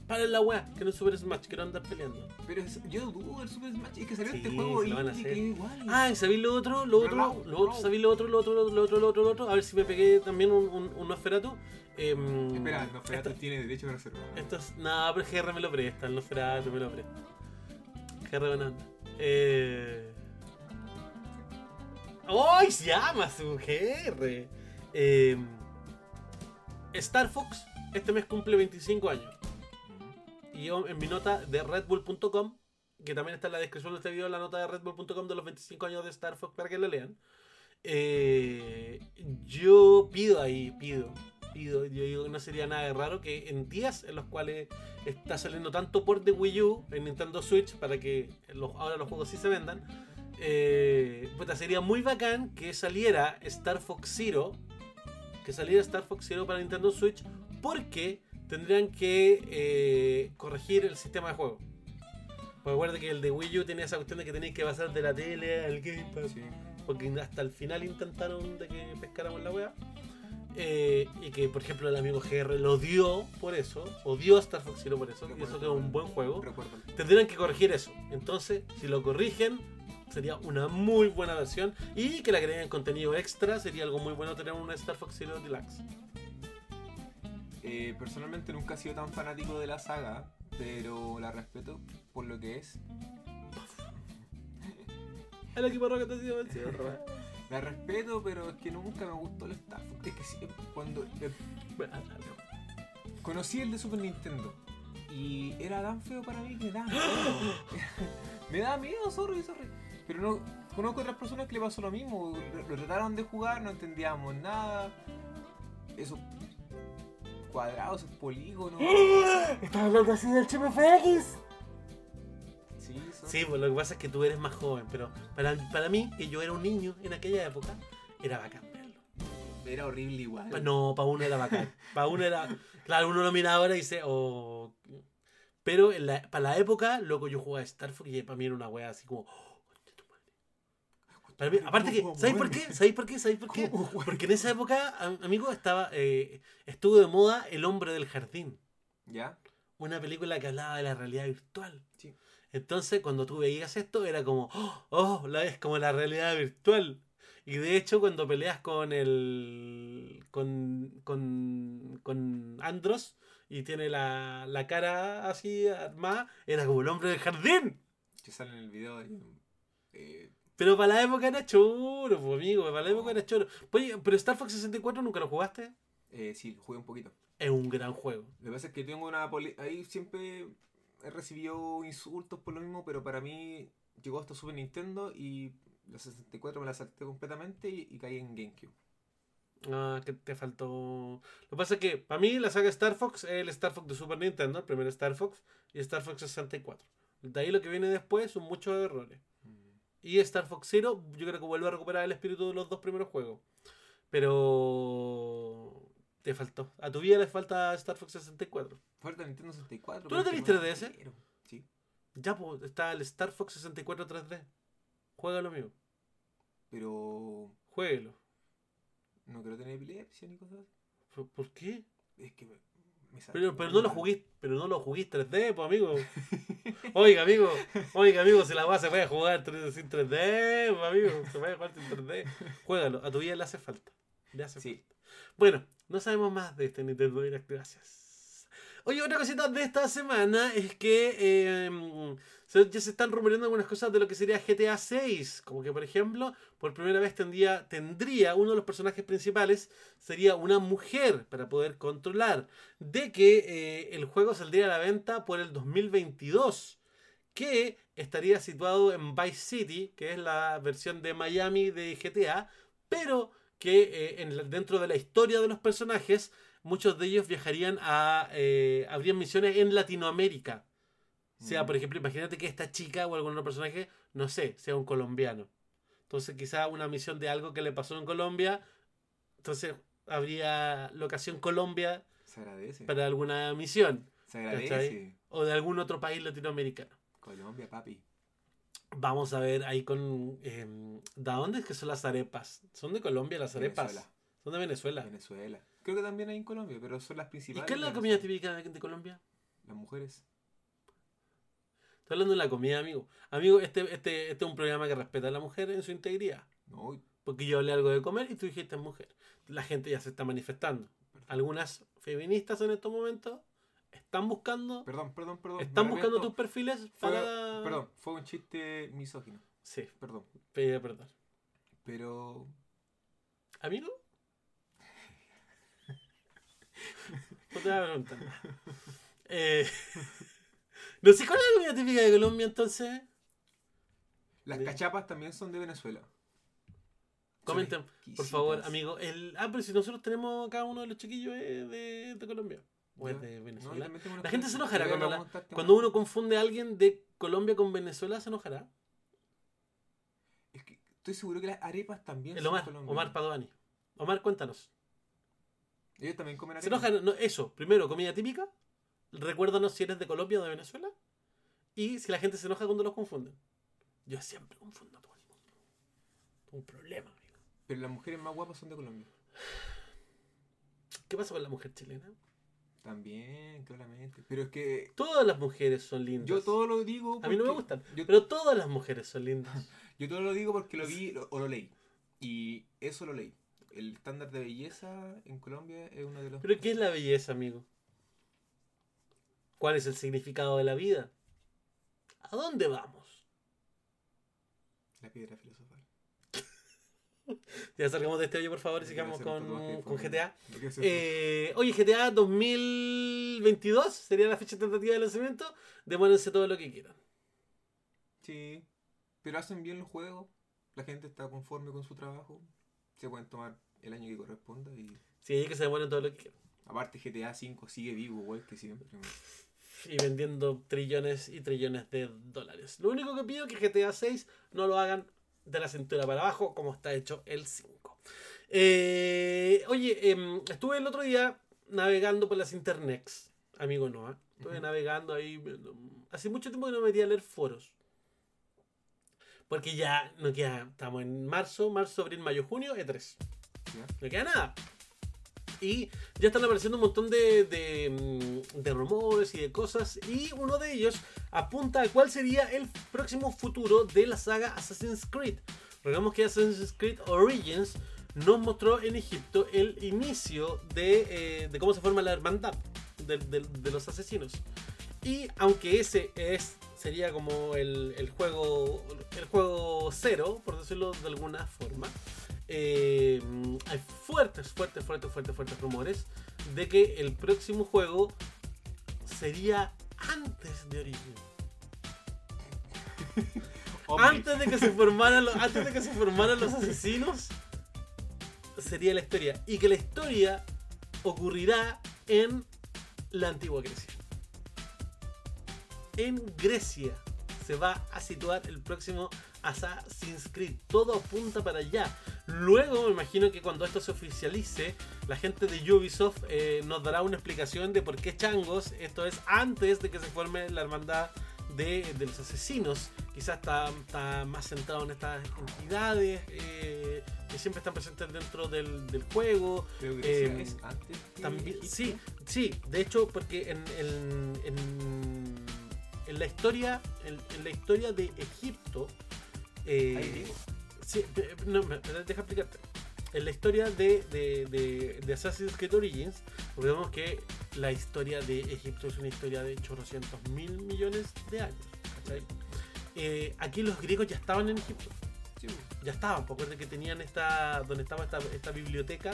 Para la weá, que no es Super Smash, quiero andar peleando. Pero es- yo dudo del Super Smash. Es que salió Sí, este juego lo van a hacer. igual. Ah, ¿y sabéis lo otro? Lo otro, Rollout, lo otro, rollout. ¿sabéis lo otro, lo otro, lo otro, lo otro, lo otro? A ver si me pegué también un, un, un Nosferatu. Em, Espera, no, espera, esta- tú tienes derecho a reservar. Esto es. No, pero GR me lo presta, el Nosferatu me lo presta. GR buena. Eh. ¡Ay! Se llama su GR. Eh, Star Fox este mes cumple 25 años. Y yo en mi nota de redbull.com, que también está en la descripción de este video, la nota de redbull.com de los 25 años de Star Fox para que la lean. eh, yo pido ahí, pido, pido, yo digo que no sería nada de raro que en días en los cuales está saliendo tanto port de Wii U en Nintendo Switch para que ahora los juegos sí se vendan, puta, sería muy bacán que saliera Star Fox Zero, que saliera Star Fox Zero para Nintendo Switch, porque tendrían que eh, corregir el sistema de juego. Pues recuerda que el de Wii U tenía esa cuestión de que tenéis que pasar de la tele al Gamepad. Sí. Porque hasta el final intentaron de que pescáramos la wea. Eh, y que, por ejemplo, el amigo GR lo odió por eso. Odió a Star Fox Zero por eso. Y eso que es un buen juego. Recuerdo. Tendrían que corregir eso. Entonces, si lo corrigen, sería una muy buena versión. Y que le agreguen contenido extra. Sería algo muy bueno tener una Star Fox Zero Deluxe. Eh, personalmente nunca he sido tan fanático de la saga, pero la respeto por lo que es. [LAUGHS] El equipo Rocket ha sido. [LAUGHS] La respeto, pero es que nunca me gustó el Star Fox. Es que sí, cuando eh, conocí el de Super Nintendo y era tan feo para mí que me daba [GASPS] miedo. [LAUGHS] me daba miedo, sorry, sorry. Pero no conozco otras personas que le pasó lo mismo. Lo, lo trataron de jugar, no entendíamos nada. Esos cuadrados, esos polígonos. [GASPS] ¿Estás hablando así del CHPFX? Sí, son- Sí, pues lo que pasa es que tú eres más joven, pero para, para mí, que yo era un niño en aquella época, era bacán verlo. Era horrible igual. No, para uno era bacán. Para uno era. Claro, uno lo mira ahora y dice, oh. Pero en la- para la época, loco, yo jugaba Star Fox y para mí era una wea así como. "Oh, concha tu madre". Para mí- aparte que, ¿sabéis por qué? ¿Sabéis por qué? ¿Sabéis por qué? Porque en esa época, am- amigo, estaba eh, estuvo de moda El hombre del jardín. ¿Ya? Una película que hablaba de la realidad virtual. Sí. Entonces, cuando tú veías esto, era como, oh, oh, la es como la realidad virtual. Y de hecho, cuando peleas con el. con. con. con Andros y tiene la, la cara así armada, era como el hombre del jardín. Que sale en el video. ahí, eh, Pero para la época era choro, pues, amigo. Para la época era choro. Oye, pero Star Fox 64 nunca lo jugaste. eh, sí, jugué un poquito. Es un gran juego. Lo que pasa es que tengo una... poli- Ahí siempre he recibido insultos por lo mismo, pero para mí llegó hasta Super Nintendo y la 64 me la salté completamente y, y caí en GameCube. Ah, que te faltó. Lo que pasa es que para mí la saga Star Fox es el Star Fox de Super Nintendo, el primer Star Fox, y Star Fox 64. De ahí lo que viene después son muchos errores. Y Star Fox Zero, yo creo que vuelve a recuperar el espíritu de los dos primeros juegos. Pero. Te faltó. A tu vida le falta Star Fox 64. Falta Nintendo 64. ¿Tú no tenés más 3DS? quiero. Sí. Ya, pues, está el Star Fox 64 3D. Juégalo, amigo. Pero Jueguelo. no quiero tener epilepsia ni cosas así. ¿Por, por qué? Es que me, Pero, pero no lo jugué, pero no lo jugué 3D, pues amigo. [LAUGHS] Oiga, amigo, oiga, amigo, si la weá se puede jugar 3D sin 3D, pues, amigo, se puede jugar sin 3D. Juégalo, a tu vida le hace falta. Le hace Sí. falta. Bueno, no sabemos más de este Nintendo Direct, gracias. Oye, otra cosita de esta semana es que se- ya se están rumoreando algunas cosas de lo que sería GTA 6. Como que, por ejemplo, por primera vez tendría, tendría uno de los personajes principales sería una mujer para poder controlar. De que eh, el juego saldría a la venta por el 2022. Que estaría situado en Vice City, que es la versión de Miami de GTA. Pero que eh, en dentro de la historia de los personajes, muchos de ellos viajarían a. Eh, habrían misiones en Latinoamérica. O sea, Mm. por ejemplo, imagínate que esta chica o algún otro personaje, no sé, sea un colombiano. Entonces, quizá una misión de algo que le pasó en Colombia. Entonces, habría locación Colombia Se agradece. para alguna misión. Se agradece. ¿cachai? O de algún otro país latinoamericano. Colombia, papi. Vamos a ver ahí con. eh, ¿De dónde es que son las arepas? ¿Son de Colombia las arepas? Venezuela. Son de Venezuela. Venezuela. Creo que también hay en Colombia, pero son las ¿Y principales. qué es la comida típica de, de Colombia? Las mujeres. Estoy hablando de la comida, amigo. Amigo, este, este, este es un programa que respeta a la mujer en su integridad. No, Porque yo hablé algo de comer y tú dijiste mujer. La gente ya se está manifestando. Algunas feministas en estos momentos están buscando. perdón, perdón, perdón. Están buscando tus perfiles Fue- para. Perdón, fue un chiste misógino. Sí, Perdón. pedí perdón. Pero. ¿Amigo? [LAUGHS] No te voy a preguntar. Eh, [LAUGHS] no sé cuál es la comida típica de Colombia entonces. Las cachapas también son de Venezuela. Son Comenten, por favor, amigo. El... Ah, pero si nosotros tenemos cada uno de los chiquillos eh, de, de Colombia. O es de Venezuela. La gente se enojará cuando la- Cuando uno confunde a alguien de Colombia con Venezuela, se enojará. Es que estoy seguro que las arepas también El son Omar, colombianas. Omar Padovani. Omar, cuéntanos. Ellos también comen ¿Se arepas. enojan? No, eso, primero, comida típica. Recuérdanos si eres de Colombia o de Venezuela. Y si la gente se enoja cuando los confunden. Yo siempre confundo a todo el mundo. Un problema, amigo. Pero las mujeres más guapas son de Colombia. ¿Qué pasa con la mujer chilena? También, claramente. Pero es que Todas las mujeres son lindas. yo todo lo digo. A mí no me porque- gustan. Yo, Pero todas las mujeres son lindas. [LAUGHS] yo todo lo digo porque lo vi lo- o lo leí. Y eso lo leí. El estándar de belleza en Colombia es uno de los. Pero ¿qué es la belleza, amigo? ¿Cuál es el significado de la vida? ¿A dónde vamos? La piedra filosofal. [LAUGHS] Ya salgamos de este hoyo, por favor, y sigamos con, con GTA. Eh, oye, GTA 2022 sería la fecha tentativa de lanzamiento. Demórense todo lo que quieran. Sí. Pero hacen bien los juegos. La gente está conforme con su trabajo. Se pueden tomar el año que corresponda. Y Sí, que se demoren todo lo que quieran. aparte, GTA V sigue vivo, igual que siempre. Y vendiendo trillones y trillones de dólares. Lo único que pido es que GTA 6 no lo hagan de la cintura para abajo, como está hecho el 5. Eh, oye, em, estuve el otro día navegando por las internets, amigo Noah. Estuve navegando ahí. mm, Hace mucho tiempo que no me metía a leer foros. Porque ya no queda. Estamos en marzo, marzo, abril, mayo, junio, E3. ¿Ya? No queda nada. Y ya están apareciendo un montón de, de, mm, de rumores y de cosas. Y uno de ellos apunta a cuál sería el próximo futuro de la saga Assassin's Creed. Recordemos que Assassin's Creed Origins nos mostró en Egipto el inicio de, eh, de cómo se forma la hermandad de- de los asesinos. Y aunque ese es sería como el, el juego el juego cero, por decirlo de alguna forma, eh, hay fuertes, fuertes, fuertes, fuertes, fuertes rumores de que el próximo juego sería antes de. [LAUGHS] Hombre, Antes de que se formaran los, antes de que se formaran los asesinos, sería la historia. Y que la historia ocurrirá en la antigua Grecia. En Grecia se va a situar el próximo Assassin's Creed. Todo apunta para allá. Luego me imagino que cuando esto se oficialice, la gente de Ubisoft eh, nos dará una explicación de por qué changos esto es antes de que se forme la hermandad de, de los asesinos. Quizás está, está más centrado en estas entidades eh, que siempre están presentes dentro del, del juego. pero Grecia eh, es antes. También, sí, sí, de hecho, porque en, en, en, en la historia, en, en la historia de Egipto, eh, sí, pe- no, deja explicarte. En la historia de, de, de, de Assassin's Creed Origins, vemos que la historia de Egipto es una historia de chorrocientos mil millones de años. ¿cachai? Eh, aquí los griegos ya estaban en Egipto, Sí, ya estaban, porque recuerden que tenían esta, donde estaba esta, esta biblioteca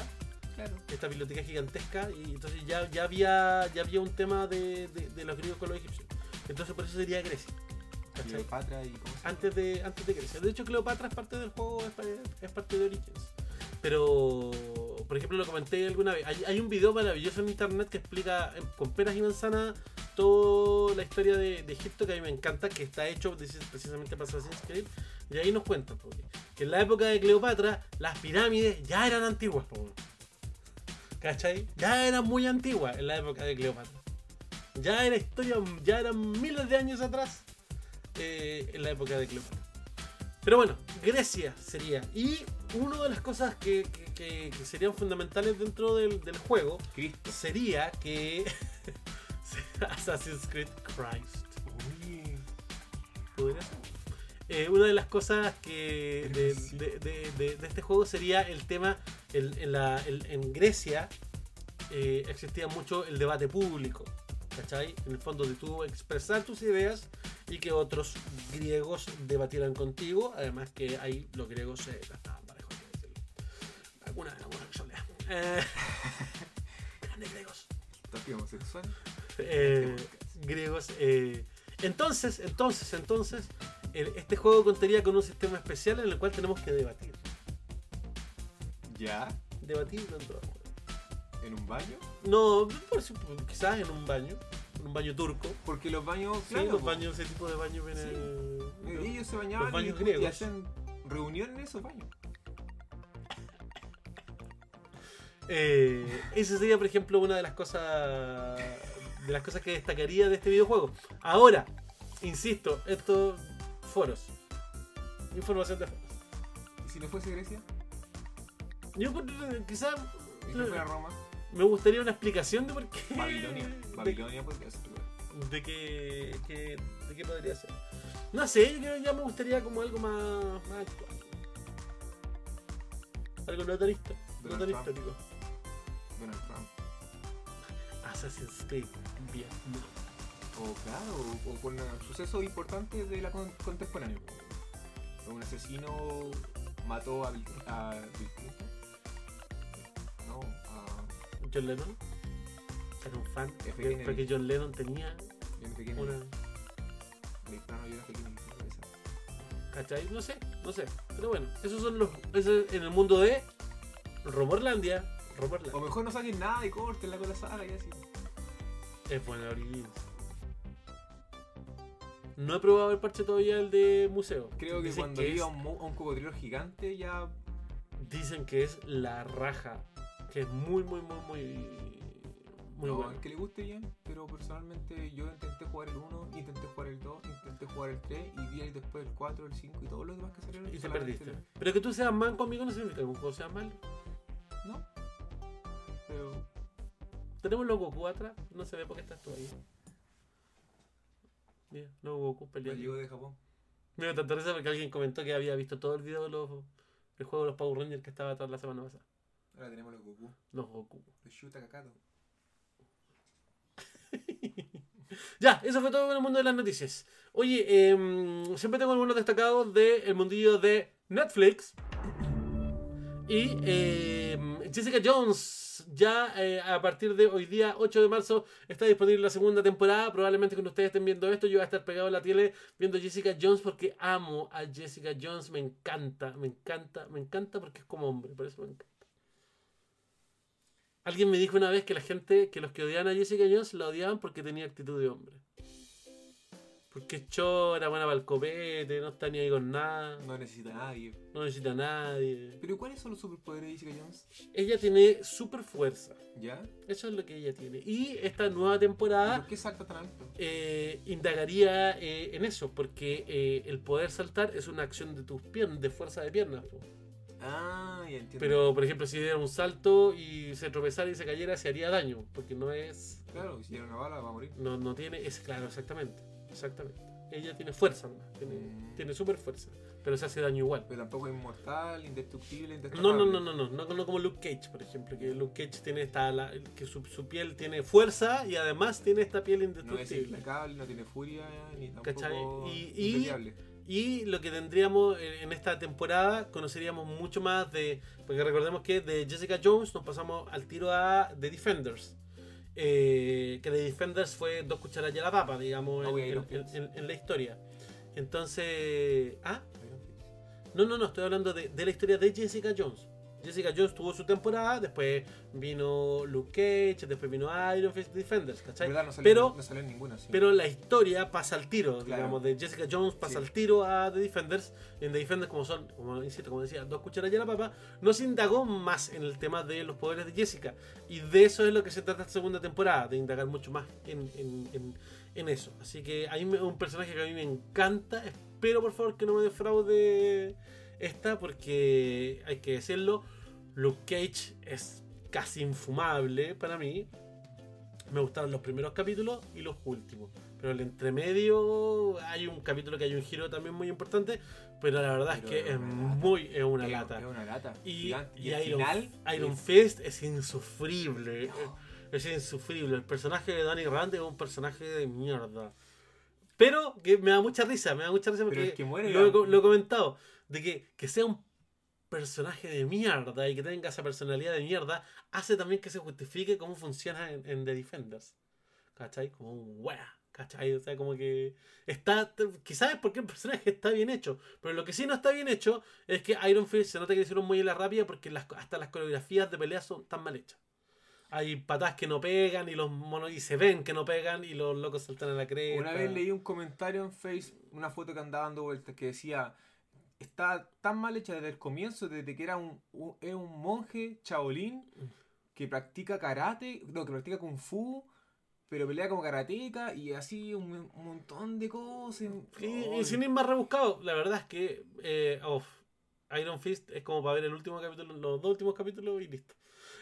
claro. esta biblioteca gigantesca y entonces ya, ya había ya había un tema de, de- de los griegos con los egipcios entonces por eso sería Grecia ¿cachai? Cleopatra y cómo se antes de antes de Grecia de hecho Cleopatra es parte del juego es, pa- es parte de Origins pero por ejemplo lo comenté alguna vez hay, hay un video maravilloso en internet que explica con peras y manzanas toda la historia de, de Egipto que a mí me encanta que está hecho precis- precisamente para Assassin's Creed y ahí nos cuentan po, que en la época de Cleopatra las pirámides ya eran antiguas. ¿Cachai? Ya eran muy antiguas en la época de Cleopatra. Ya era historia, ya eran miles de años atrás eh, en la época de Cleopatra. Pero bueno, Grecia sería. Y una de las cosas que, que- que- que serían fundamentales dentro del, del juego Cristo. sería que [LAUGHS] Assassin's Creed Christ. Oye, ¿Podría ser? Eh, una de las cosas que de, que sí. de- de- de- de este juego sería el tema el- en, la- el- en Grecia eh, existía mucho el debate público ¿cachai? en el fondo de tú expresar tus ideas y que otros griegos debatieran contigo además que ahí los griegos la estaban parejos alguna casualidad [LAUGHS] eh, grandes griegos homosexual. eh, griegos. eh. Entonces, entonces, entonces, este juego contaría con un sistema especial en el cual tenemos que debatir. Ya, Debatir dentro. En un baño. No, por quizás en un baño, en un baño turco. Porque los baños, Sí, claro, los po, baños, ese tipo de baños viene. eh, ellos se bañaban Los baños y, griegos. y hacen reuniones en esos baños. Eh, esa sería, por ejemplo, una de las cosas de las cosas que destacaría de este videojuego. Ahora, insisto, estos foros. Información de foros. ¿Y si no fuese Grecia? Yo quizás ¿Y si no fuera Roma? Me gustaría una explicación de por qué. Babilonia. de- Babilonia podría ser. lugar. De, qué, qué- de qué podría ser. No sé, yo creo que ya me gustaría como algo más, más actual. Algo no tan, histo- no Donald Trump. Assassin's Creed Vietnam. O claro, o, o con un suceso importante de la con- contemporánea. Un asesino mató a Bill, a John Lennon. Era un fan. Kennedy. Porque John Lennon tenía una. En la cabeza. ¿Cachai? No sé, no sé. Pero bueno, esos son los. Eso es en el mundo de Romorlandia. Romorlandia. O mejor no saquen nada y cortenla con la saga y así. Es buena Origins. No he probado el parche todavía el de museo. Creo que Dicen cuando que iba es- a un cocodrilo gigante ya Dicen que es la raja. Que es muy, muy, muy, muy. Muy no, bueno. al que le guste bien, pero personalmente yo intenté jugar el 1, intenté jugar el 2, intenté jugar el 3 y vi el después el 4, el 5 y todos los demás que salieron. Y te perdiste. Pero que tú seas man conmigo no significa que un juego sea malo. el- No. Pero Tenemos los Goku atrás. No se ve por qué estás tú ahí. Mira, los Goku peleando. llego de Japón. Me dio tanta risa porque alguien comentó que había visto todo el video de los. El juego de los Power Rangers que estaba atrás la semana pasada. Ahora tenemos los Goku. Los Goku. Los Shuta Kakato. [LAUGHS] Ya, eso fue todo en el mundo de las noticias. Oye, em, siempre tengo algunos destacados del mundillo de Netflix. Y em, Jessica Jones, ya eh, a partir de hoy día, 8 de marzo, está disponible la segunda temporada. Probablemente cuando ustedes estén viendo esto, yo voy a estar pegado a la tele viendo Jessica Jones porque amo a Jessica Jones. Me encanta, me encanta, me encanta porque es como hombre, por eso me encanta. Alguien me dijo una vez que la gente, que los que odiaban a Jessica Jones la odiaban porque tenía actitud de hombre. Porque chora, buena para el copete, no está ni ahí con nada, No necesita a nadie. no necesita a nadie. Pero ¿cuáles son los superpoderes de Jessica Jones? Ella tiene super fuerza. ¿Ya? Eso es lo que ella tiene. Y esta nueva ¿Y temporada ¿Por qué salta tan alto? eh, indagaría eh, en eso, porque eh, el poder saltar es una acción de tus piernas, de fuerza de piernas. po. Ah, ya entiendo. Pero, por ejemplo, si diera un salto y se tropezara y se cayera, se haría daño, porque no es Claro, si tiene una bala va a morir. No, no tiene, es claro, exactamente. Exactamente. Ella tiene fuerza, tiene, Mm. tiene super fuerza, pero se hace daño igual. Pero tampoco es inmortal, indestructible, No, indestructible. no, no, no, no, no, no como Luke Cage, por ejemplo, que Luke Cage tiene esta, la- que su, su piel tiene fuerza y además tiene esta piel No es indestructible. implacable, no tiene furia, ni tampoco ¿Cachai? Y- y-. Y lo que tendríamos en esta temporada, conoceríamos mucho más de. Porque recordemos que de Jessica Jones nos pasamos al tiro a The Defenders. Eh, que The Defenders fue dos cucharadas a la papa, digamos, en, la historia. Entonces. ¿Ah? No, no, no, estoy hablando de, de la historia de Jessica Jones. Jessica Jones tuvo su temporada, después vino Luke Cage, después vino Iron Fist Defenders, ¿cachai? No salió, Pero- no salió ninguna. sí. Pero la historia pasa al tiro, Claro. digamos, de Jessica Jones pasa Sí. al tiro a The Defenders. En The Defenders, como son, como insisto, como decía, dos cucharas y la papa, no se indagó más en el tema de los poderes de Jessica. Y de eso es lo que se trata esta segunda temporada, de indagar mucho más en, en- en- en eso. Así que hay un personaje que a mí me encanta. Espero, por favor, que no me defraude esta, porque hay que decirlo, Luke Cage es casi infumable para mí. Me gustaron los primeros capítulos y los últimos. Pero el entremedio hay un capítulo que hay un giro también muy importante. Pero la verdad Pero es que es muy. es una lata. Es una lata. Y, gigante. y el Iron, final Iron es- Fist es insufrible. Es insufrible. El personaje de Danny Rand es un personaje de mierda. Pero que me da mucha risa, me da mucha risa porque es que muere lo, he, lo he comentado. De que, que sea un personaje de mierda y que tenga esa personalidad de mierda hace también que se justifique cómo funciona en, en The Defenders. ¿Cachai? Como un wea. ¿Cachai? O sea, como que está. Quizás es porque el personaje está bien hecho. Pero lo que sí no está bien hecho es que Iron Fist se nota que hicieron muy en la rápida porque las, hasta las coreografías de pelea son tan mal hechas. Hay patas que no pegan y los monos y se ven que no pegan y los locos saltan a la cresta. Una vez leí un comentario en Facebook, una foto que andaba dando vueltas que decía, está tan mal hecha desde el comienzo, desde que era un, un- es un monje chabolín que practica karate, no, que practica kung fu, pero pelea como karateca y así un, un montón de cosas. Y, sin ir más rebuscado, la verdad es que eh, uf, Iron Fist es como para ver el último capítulo, los dos últimos capítulos y listo.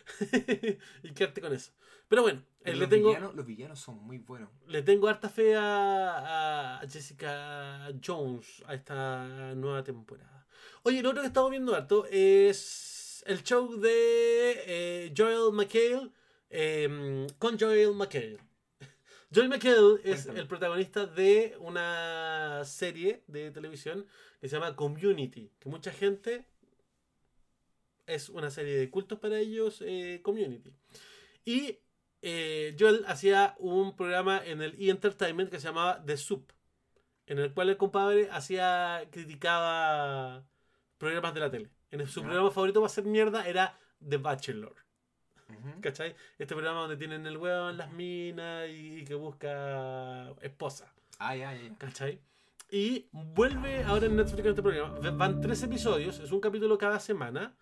[LAUGHS] y quedarte con eso. Pero bueno, eh, pero le, los, tengo, villanos, los villanos son muy buenos. le tengo harta fe a, a Jessica Jones a esta nueva temporada. Oye, lo otro que estamos viendo harto es el show de eh, Joel McHale eh, con Joel McHale. [LAUGHS] Joel McHale es Cuéntame. el protagonista de una serie de televisión que se llama Community, que mucha gente es una serie de cultos para ellos, eh, Community. Y eh, Joel hacía un programa en el E! Entertainment que se llamaba The Soup, en el cual el compadre hacía, criticaba programas de la tele. En su programa favorito para hacer mierda era The Bachelor. ¿Cachai? Este programa donde tienen el huevo en las minas y, y que busca esposa. Ah, ya, ya, ya. ¿Cachai? Y vuelve ahora en Netflix este programa. Van tres episodios, es un capítulo cada semana.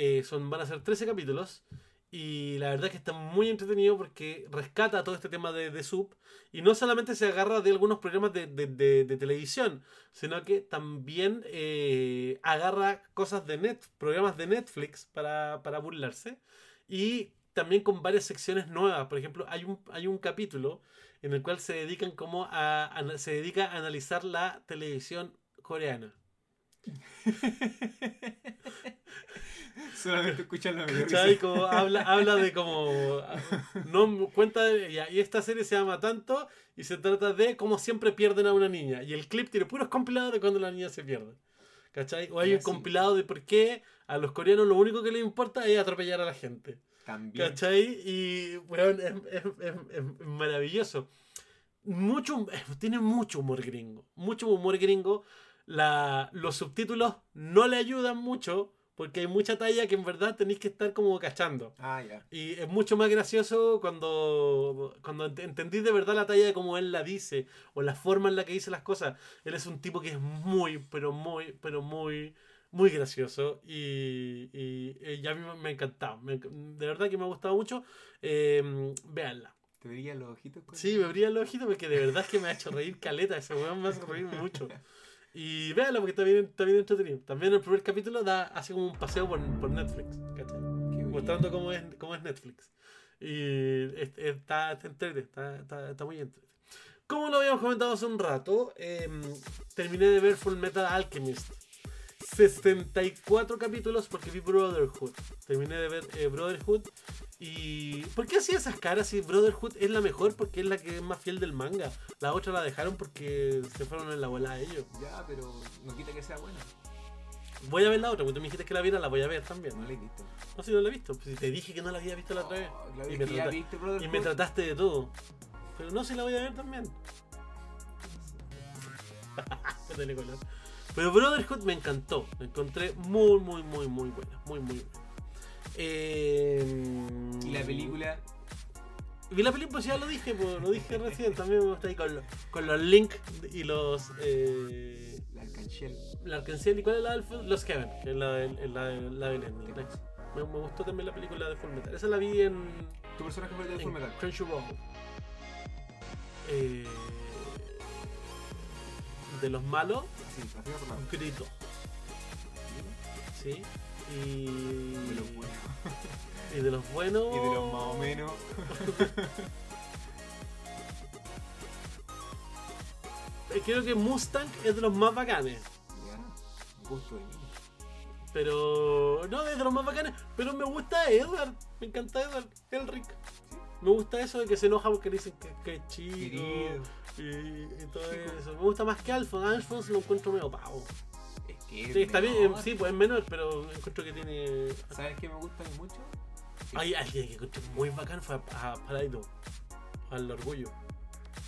Eh, son, van a ser 13 capítulos. Y la verdad es que está muy entretenido porque rescata todo este tema de, de sub. Y no solamente se agarra de algunos programas de, de- de- televisión, sino que también eh, agarra cosas de net, programas de Netflix para, para burlarse. Y también con varias secciones nuevas. Por ejemplo, hay un, hay un capítulo en el cual se dedican como a, a- se dedica a analizar la televisión coreana. [LAUGHS] [LAUGHS] Solamente escucharlo me dio ¿Cachai? risa. Como habla, habla de como no cuenta de- y, y esta serie se llama tanto y se trata de cómo siempre pierden a una niña y el clip tiene puros compilados de cuando la niña se pierde. ¿Cachai? O hay un compilado de por qué a los coreanos lo único que les importa es atropellar a la gente. También. ¿Cachai? Y, weón, es, es- es- es maravilloso. Mucho, tiene mucho humor gringo. Mucho humor gringo. La, los subtítulos no le ayudan mucho porque hay mucha talla que en verdad tenéis que estar como cachando. Ah, ya. Y es mucho más gracioso cuando, cuando ent- entendís de verdad la talla de cómo él la dice o la forma en la que dice las cosas. Él es un tipo que es muy, pero muy, pero muy, muy gracioso y, y, y a mí me- ha encantado. Me de verdad que me ha gustado mucho. Eh, véanla. ¿Te brillan los ojitos? con- Sí, me brillan los ojitos porque de verdad es que me ha hecho reír caleta. Ese weón me hace reír mucho. [LAUGHS] Y véanla porque está bien, está bien entretenido. También el primer capítulo da, hace como un paseo por, por Netflix. ¿cachai? Mostrando cómo es, cómo es Netflix. Y es- está, está, entrete, está, está, está muy entrete. Como lo habíamos comentado hace un rato, em, terminé de ver Full Metal Alchemist. 64 capítulos porque vi Brotherhood. Terminé de ver eh, Brotherhood. Y. ¿Por qué hacía esas caras si Brotherhood es la mejor? Porque es la que es más fiel del manga. La otra la dejaron porque se fueron en la bola ellos. Ya, pero no quita que sea buena. Voy a ver la otra, porque tú me dijiste que la viera, la voy a ver también. No la he visto. No, si no la he visto. Si te dije que no la había visto la otra vez. Oh, claro, Y me que ya trata- viste, brother. Y me trataste de todo. Pero no, si la voy a ver también. [LAUGHS] Pero Brotherhood me encantó. Me encontré muy, muy, muy, muy buena. Muy, muy buena. Eh, Y la película. Vi la película, pues ya lo dije, pues, lo dije recién. También me gusta ahí con, los- con los links y los. Eh, La Arcangel. la Arcanciel y cuál es la del Los Kevin, que es la, la, la de Lenny. Me, me gustó también la película de Full Metal. Esa la vi en. ¿Tu personaje favorito de Full Metal? Crunchyroll. Eh, de los malos, un grito. ¿Sí? Y... De los buenos. y de los buenos. Y de los más o menos. [LAUGHS] Creo que Mustang es de los más bacanes. Gusto de mí. Pero. No, es de los más bacanes. Pero me gusta Edward. Me encanta Edward. Elric. Me gusta eso de que se enoja porque le dicen que, que es chico. Y, y todo Chico. eso. Me gusta más que Alphonse. Alphonse lo encuentro medio pavo. Es que es Sí, está bien. Sí, pues es menor, pero encuentro que tiene. ¿Sabes qué me gusta mucho? Ay, alguien que encontré muy bacán fue a, a Paraito. Al orgullo.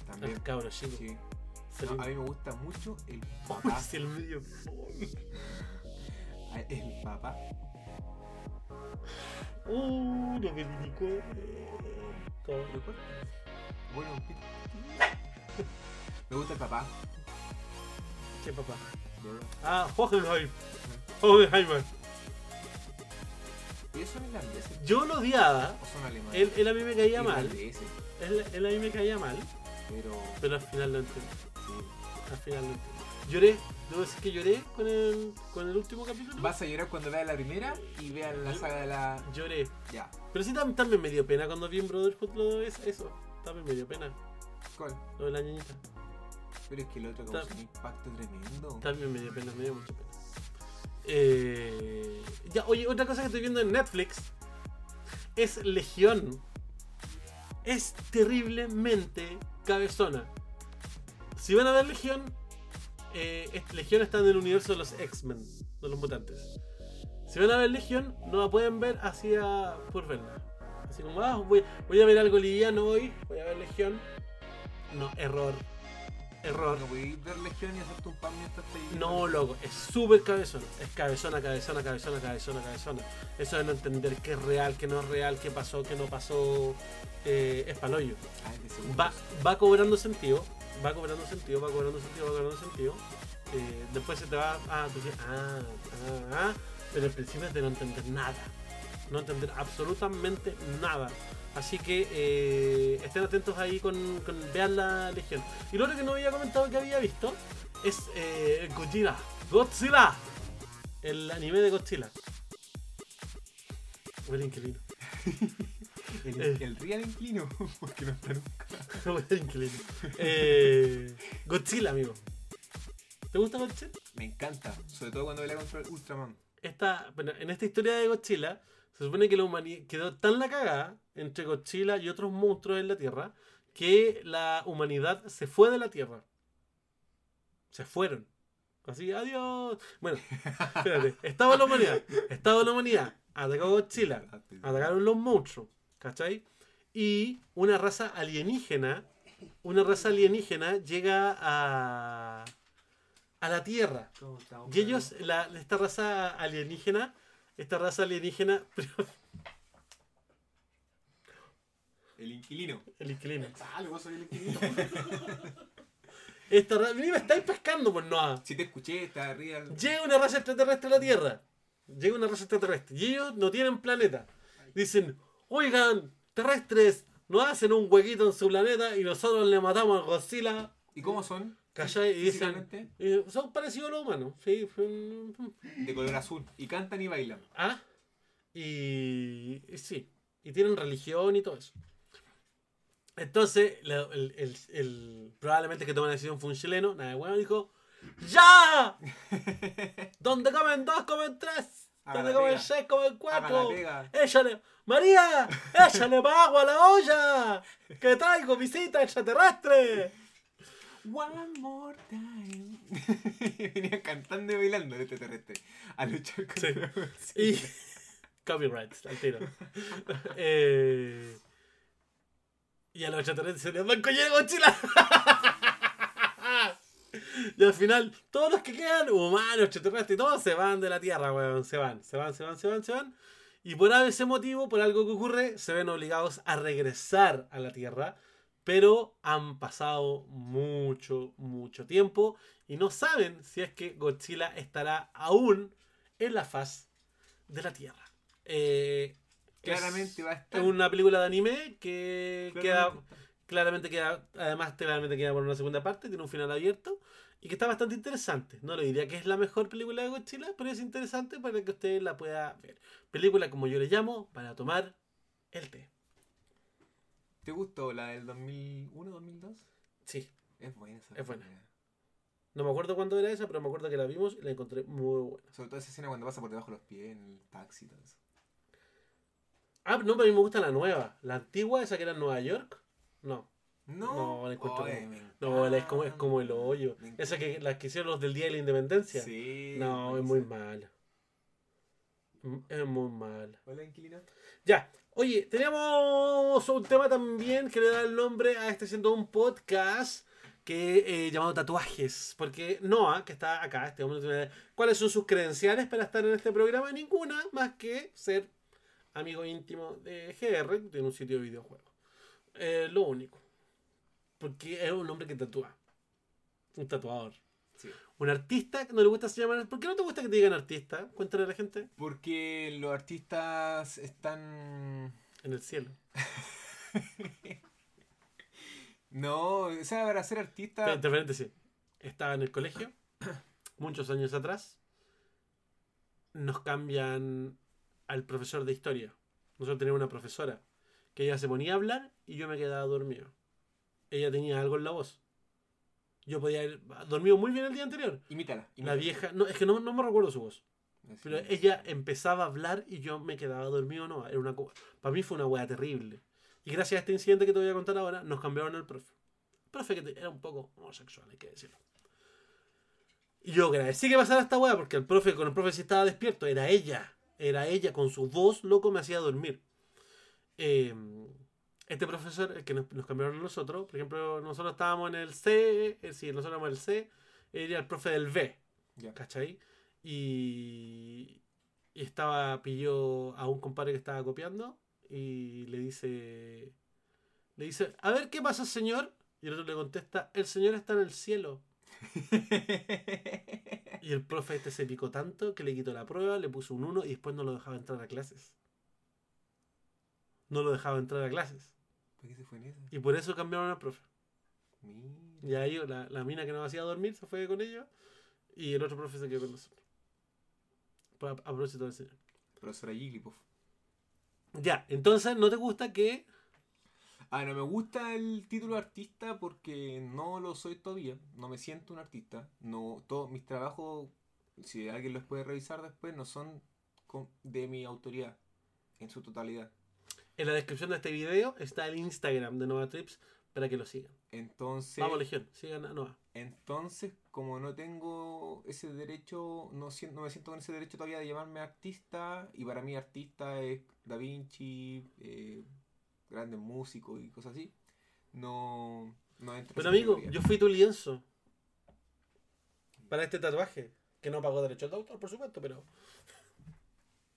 También. Al cabro chico. Sí. No, a mí me gusta mucho el [LAUGHS] papá. el medio. [LAUGHS] Ah, El papá. Uh, lo que criticó. Todo. Bueno, ¿qué? [LAUGHS] me gusta el papá. ¿Qué papá? Ah, Hohenheim. Hohenheimer. ¿Ellos son irlandeses? Yo lo odiaba. ¿O son alemanes? Él, él a mí me caía mal. Irlandeses, Él, él a mí me caía mal. Pero. Pero al final lo entendí. sí. Al final lo entendí. Lloré. Debo decir que lloré con el, con el último capítulo. Vas a llorar cuando veas la primera y veas la saga de la. Lloré. Ya. Pero sí tam- también me dio pena cuando vi en Brotherhood lo de eso-. También me dio pena. ¿Cuál? Lo de la niñita. Pero es que el otro causó un impacto tremendo. También me dio pena, me dio mucha pena. Eh, ya, oye, otra cosa que estoy viendo en Netflix es Legión. Es terriblemente cabezona. Si van a ver Legión, eh, Legión está en el universo de los X-Men, de los mutantes. Si van a ver Legión, no la pueden ver hacia por verla. Así como, ah, voy, voy a ver algo liviano hoy, voy a ver Legión. No, error. Error. No podéis ver Legión y hacerte un pan mientras te No, loco, es súper cabezona. Es cabezona, cabezona, cabezona, cabezona, cabezona. Eso de no entender qué es real, qué no es real, qué pasó, qué no pasó, eh, es paloyo. Ah. Va, va cobrando sentido, va cobrando sentido, va cobrando sentido, va cobrando sentido. Eh, después se te va, ah, tú dices, ah, ah, ah, pero al principio es de no entender nada. No entender absolutamente nada. Así que eh, estén atentos ahí con, vean la legión. Y lo otro que no había comentado que había visto es eh, Godzilla. Godzilla. El anime de Godzilla. Huele inquilino. [LAUGHS] El, Eh. el real inclino, [LAUGHS] porque no está nunca. [LAUGHS] Huele inquilino. Eh, Godzilla, amigo. ¿Te gusta Godzilla? Me encanta, sobre todo cuando pelea contra Ultraman. esta, bueno, en esta historia de Godzilla, se supone que la humanidad quedó tan la cagada entre Godzilla y otros monstruos en la Tierra que la humanidad se fue de la Tierra. Se fueron. Así, adiós. Bueno, espérate. [LAUGHS] Estaba la humanidad. Estaba la humanidad. Atacó Godzilla. Atacaron los monstruos. ¿Cachai? Y una raza alienígena. Una raza alienígena llega a. a la Tierra. Y ellos, la, esta raza alienígena, esta raza alienígena, [LAUGHS] El inquilino. el inquilino. Ah, soy el inquilino. [LAUGHS] Esta raza, me estáis pescando, pues no. si te escuché, está arriba. Llega una raza extraterrestre a la Tierra. Llega una raza extraterrestre. Y ellos no tienen planeta. Dicen, oigan, terrestres, nos hacen un huequito en su planeta y nosotros le matamos a Godzilla. ¿Y cómo son? ¿Cachai? Y dicen, eh, son parecidos a los humanos. Sí, de color azul. Y cantan y bailan. Ah, y, y sí, y tienen religión y todo eso. Entonces, la- el, el- el- probablemente que toma la decisión fue un chileno, nada de bueno, dijo, ¡Ya! [LAUGHS] Donde comen dos, comen tres. Pega. seis, comen Haga la cuatro. pega. Échale, María, échale más agua a la olla, que traigo visita extraterrestre. One more time. [LAUGHS] Venían cantando y bailando el extraterrestre. A luchar contra Y. [LAUGHS] Copyrights, al tiro. Eh, y a los extraterrestres se les va el collero Godzilla. [LAUGHS] y al final, todos los que quedan, humanos, extraterrestres y todos, se van de la Tierra, weón. Se van, se van, se van, se van, se van. Y por ese motivo, por algo que ocurre, se ven obligados a regresar a la Tierra. Pero han pasado mucho, mucho tiempo y no saben si es que Godzilla estará aún en la faz de la Tierra. Eh, Claramente es, va a estar. es una película de anime que queda Claramente. Claramente queda además claramente queda por una segunda parte tiene un final abierto y que está bastante interesante no le diría que es la mejor película de Godzilla pero es interesante para que usted la pueda ver película como yo le llamo para tomar el té ¿Te gustó la del 2001-2002? sí Es buena esa. Es buena. película. No me acuerdo cuándo era esa, pero me acuerdo que la vimos y la encontré muy buena. Sobre todo esa escena cuando pasa por debajo de los pies en el taxi y todo eso. Ah, no, pero a mí me gusta la nueva. La antigua, esa que era en Nueva York. No. No, No, la encuentro Oye, como- me No, es como, es como el hoyo. Esa que las que hicieron los del Día de la Independencia. Sí. No, es muy mala. Mm, Es muy mala. Hola, inquilino. Ya. Oye, teníamos un tema también que le da el nombre a este siendo un podcast que eh, llamado Tatuajes. Porque Noah, que está acá, este hombre, ¿cuáles son sus credenciales para estar en este programa? Ninguna más que ser amigo íntimo de GR, que tiene un sitio de videojuegos. Eh, lo único. Porque es un hombre que tatúa. Un tatuador. Sí. Un artista que no le gusta se llamar. ¿Por qué no te gusta que te digan artista? Cuéntale a la gente. Porque los artistas están. En el cielo. [LAUGHS] No, o sea, para ser artista. Entre paréntesis, estaba en el colegio, [COUGHS] muchos años atrás. Nos cambian al profesor de historia. Nosotros teníamos una profesora que ella se ponía a hablar y yo me quedaba dormido. Ella tenía algo en la voz. Yo podía haber dormido muy bien el día anterior. Imítala. La vieja, no, es que no, no me recuerdo su voz. Así. Pero ella empezaba a hablar y yo me quedaba dormido, no. Era una Para mí fue una wea terrible. Y gracias a este incidente que te voy a contar ahora, nos cambiaron al profe. Profe que era un poco homosexual, hay que decirlo. Y yo agradecí que pasara esta wea porque el profe, con el profe sí estaba despierto, era ella. Era ella, con su voz, loco, me hacía dormir. Eh, este profesor, el que nos, nos cambiaron a nosotros, por ejemplo, nosotros estábamos en el C, eh, sí, nosotros éramos en el C, era el profe del B. ¿Cachai? Y, y estaba, pilló a un compadre que estaba copiando y le dice, le dice, a ver qué pasa señor. Y el otro le contesta, el señor está en el cielo. [LAUGHS] Y el profe este se picó tanto que le quitó la prueba, le puso un 1 y después no lo dejaba entrar a clases. No lo dejaba entrar a clases. ¿Por qué se fue en esa? Y por eso cambiaron al profe. Mira. Y ahí la, la mina que nos hacía dormir se fue con ellos y el otro profe se quedó con nosotros. Pues a, a propósito del señor. Profesora Jigglypuff. Ya, entonces no te gusta que. Ah, no me gusta el título artista porque no lo soy todavía. No me siento un artista. No, todos mis trabajos, si alguien los puede revisar después, no son con- de mi autoridad en su totalidad. En la descripción de este video está el Instagram de Nova Trips para que lo sigan. Entonces, Vamos, Legión, sigan a Nova. entonces, como no tengo ese derecho, no, no me siento con ese derecho todavía de llamarme artista, y para mí artista es Da Vinci, eh, grandes músicos y cosas así, no, no entro en Pero amigo, yo fui tu lienzo para este tatuaje. Que no pagó derechos de autor, por supuesto, pero.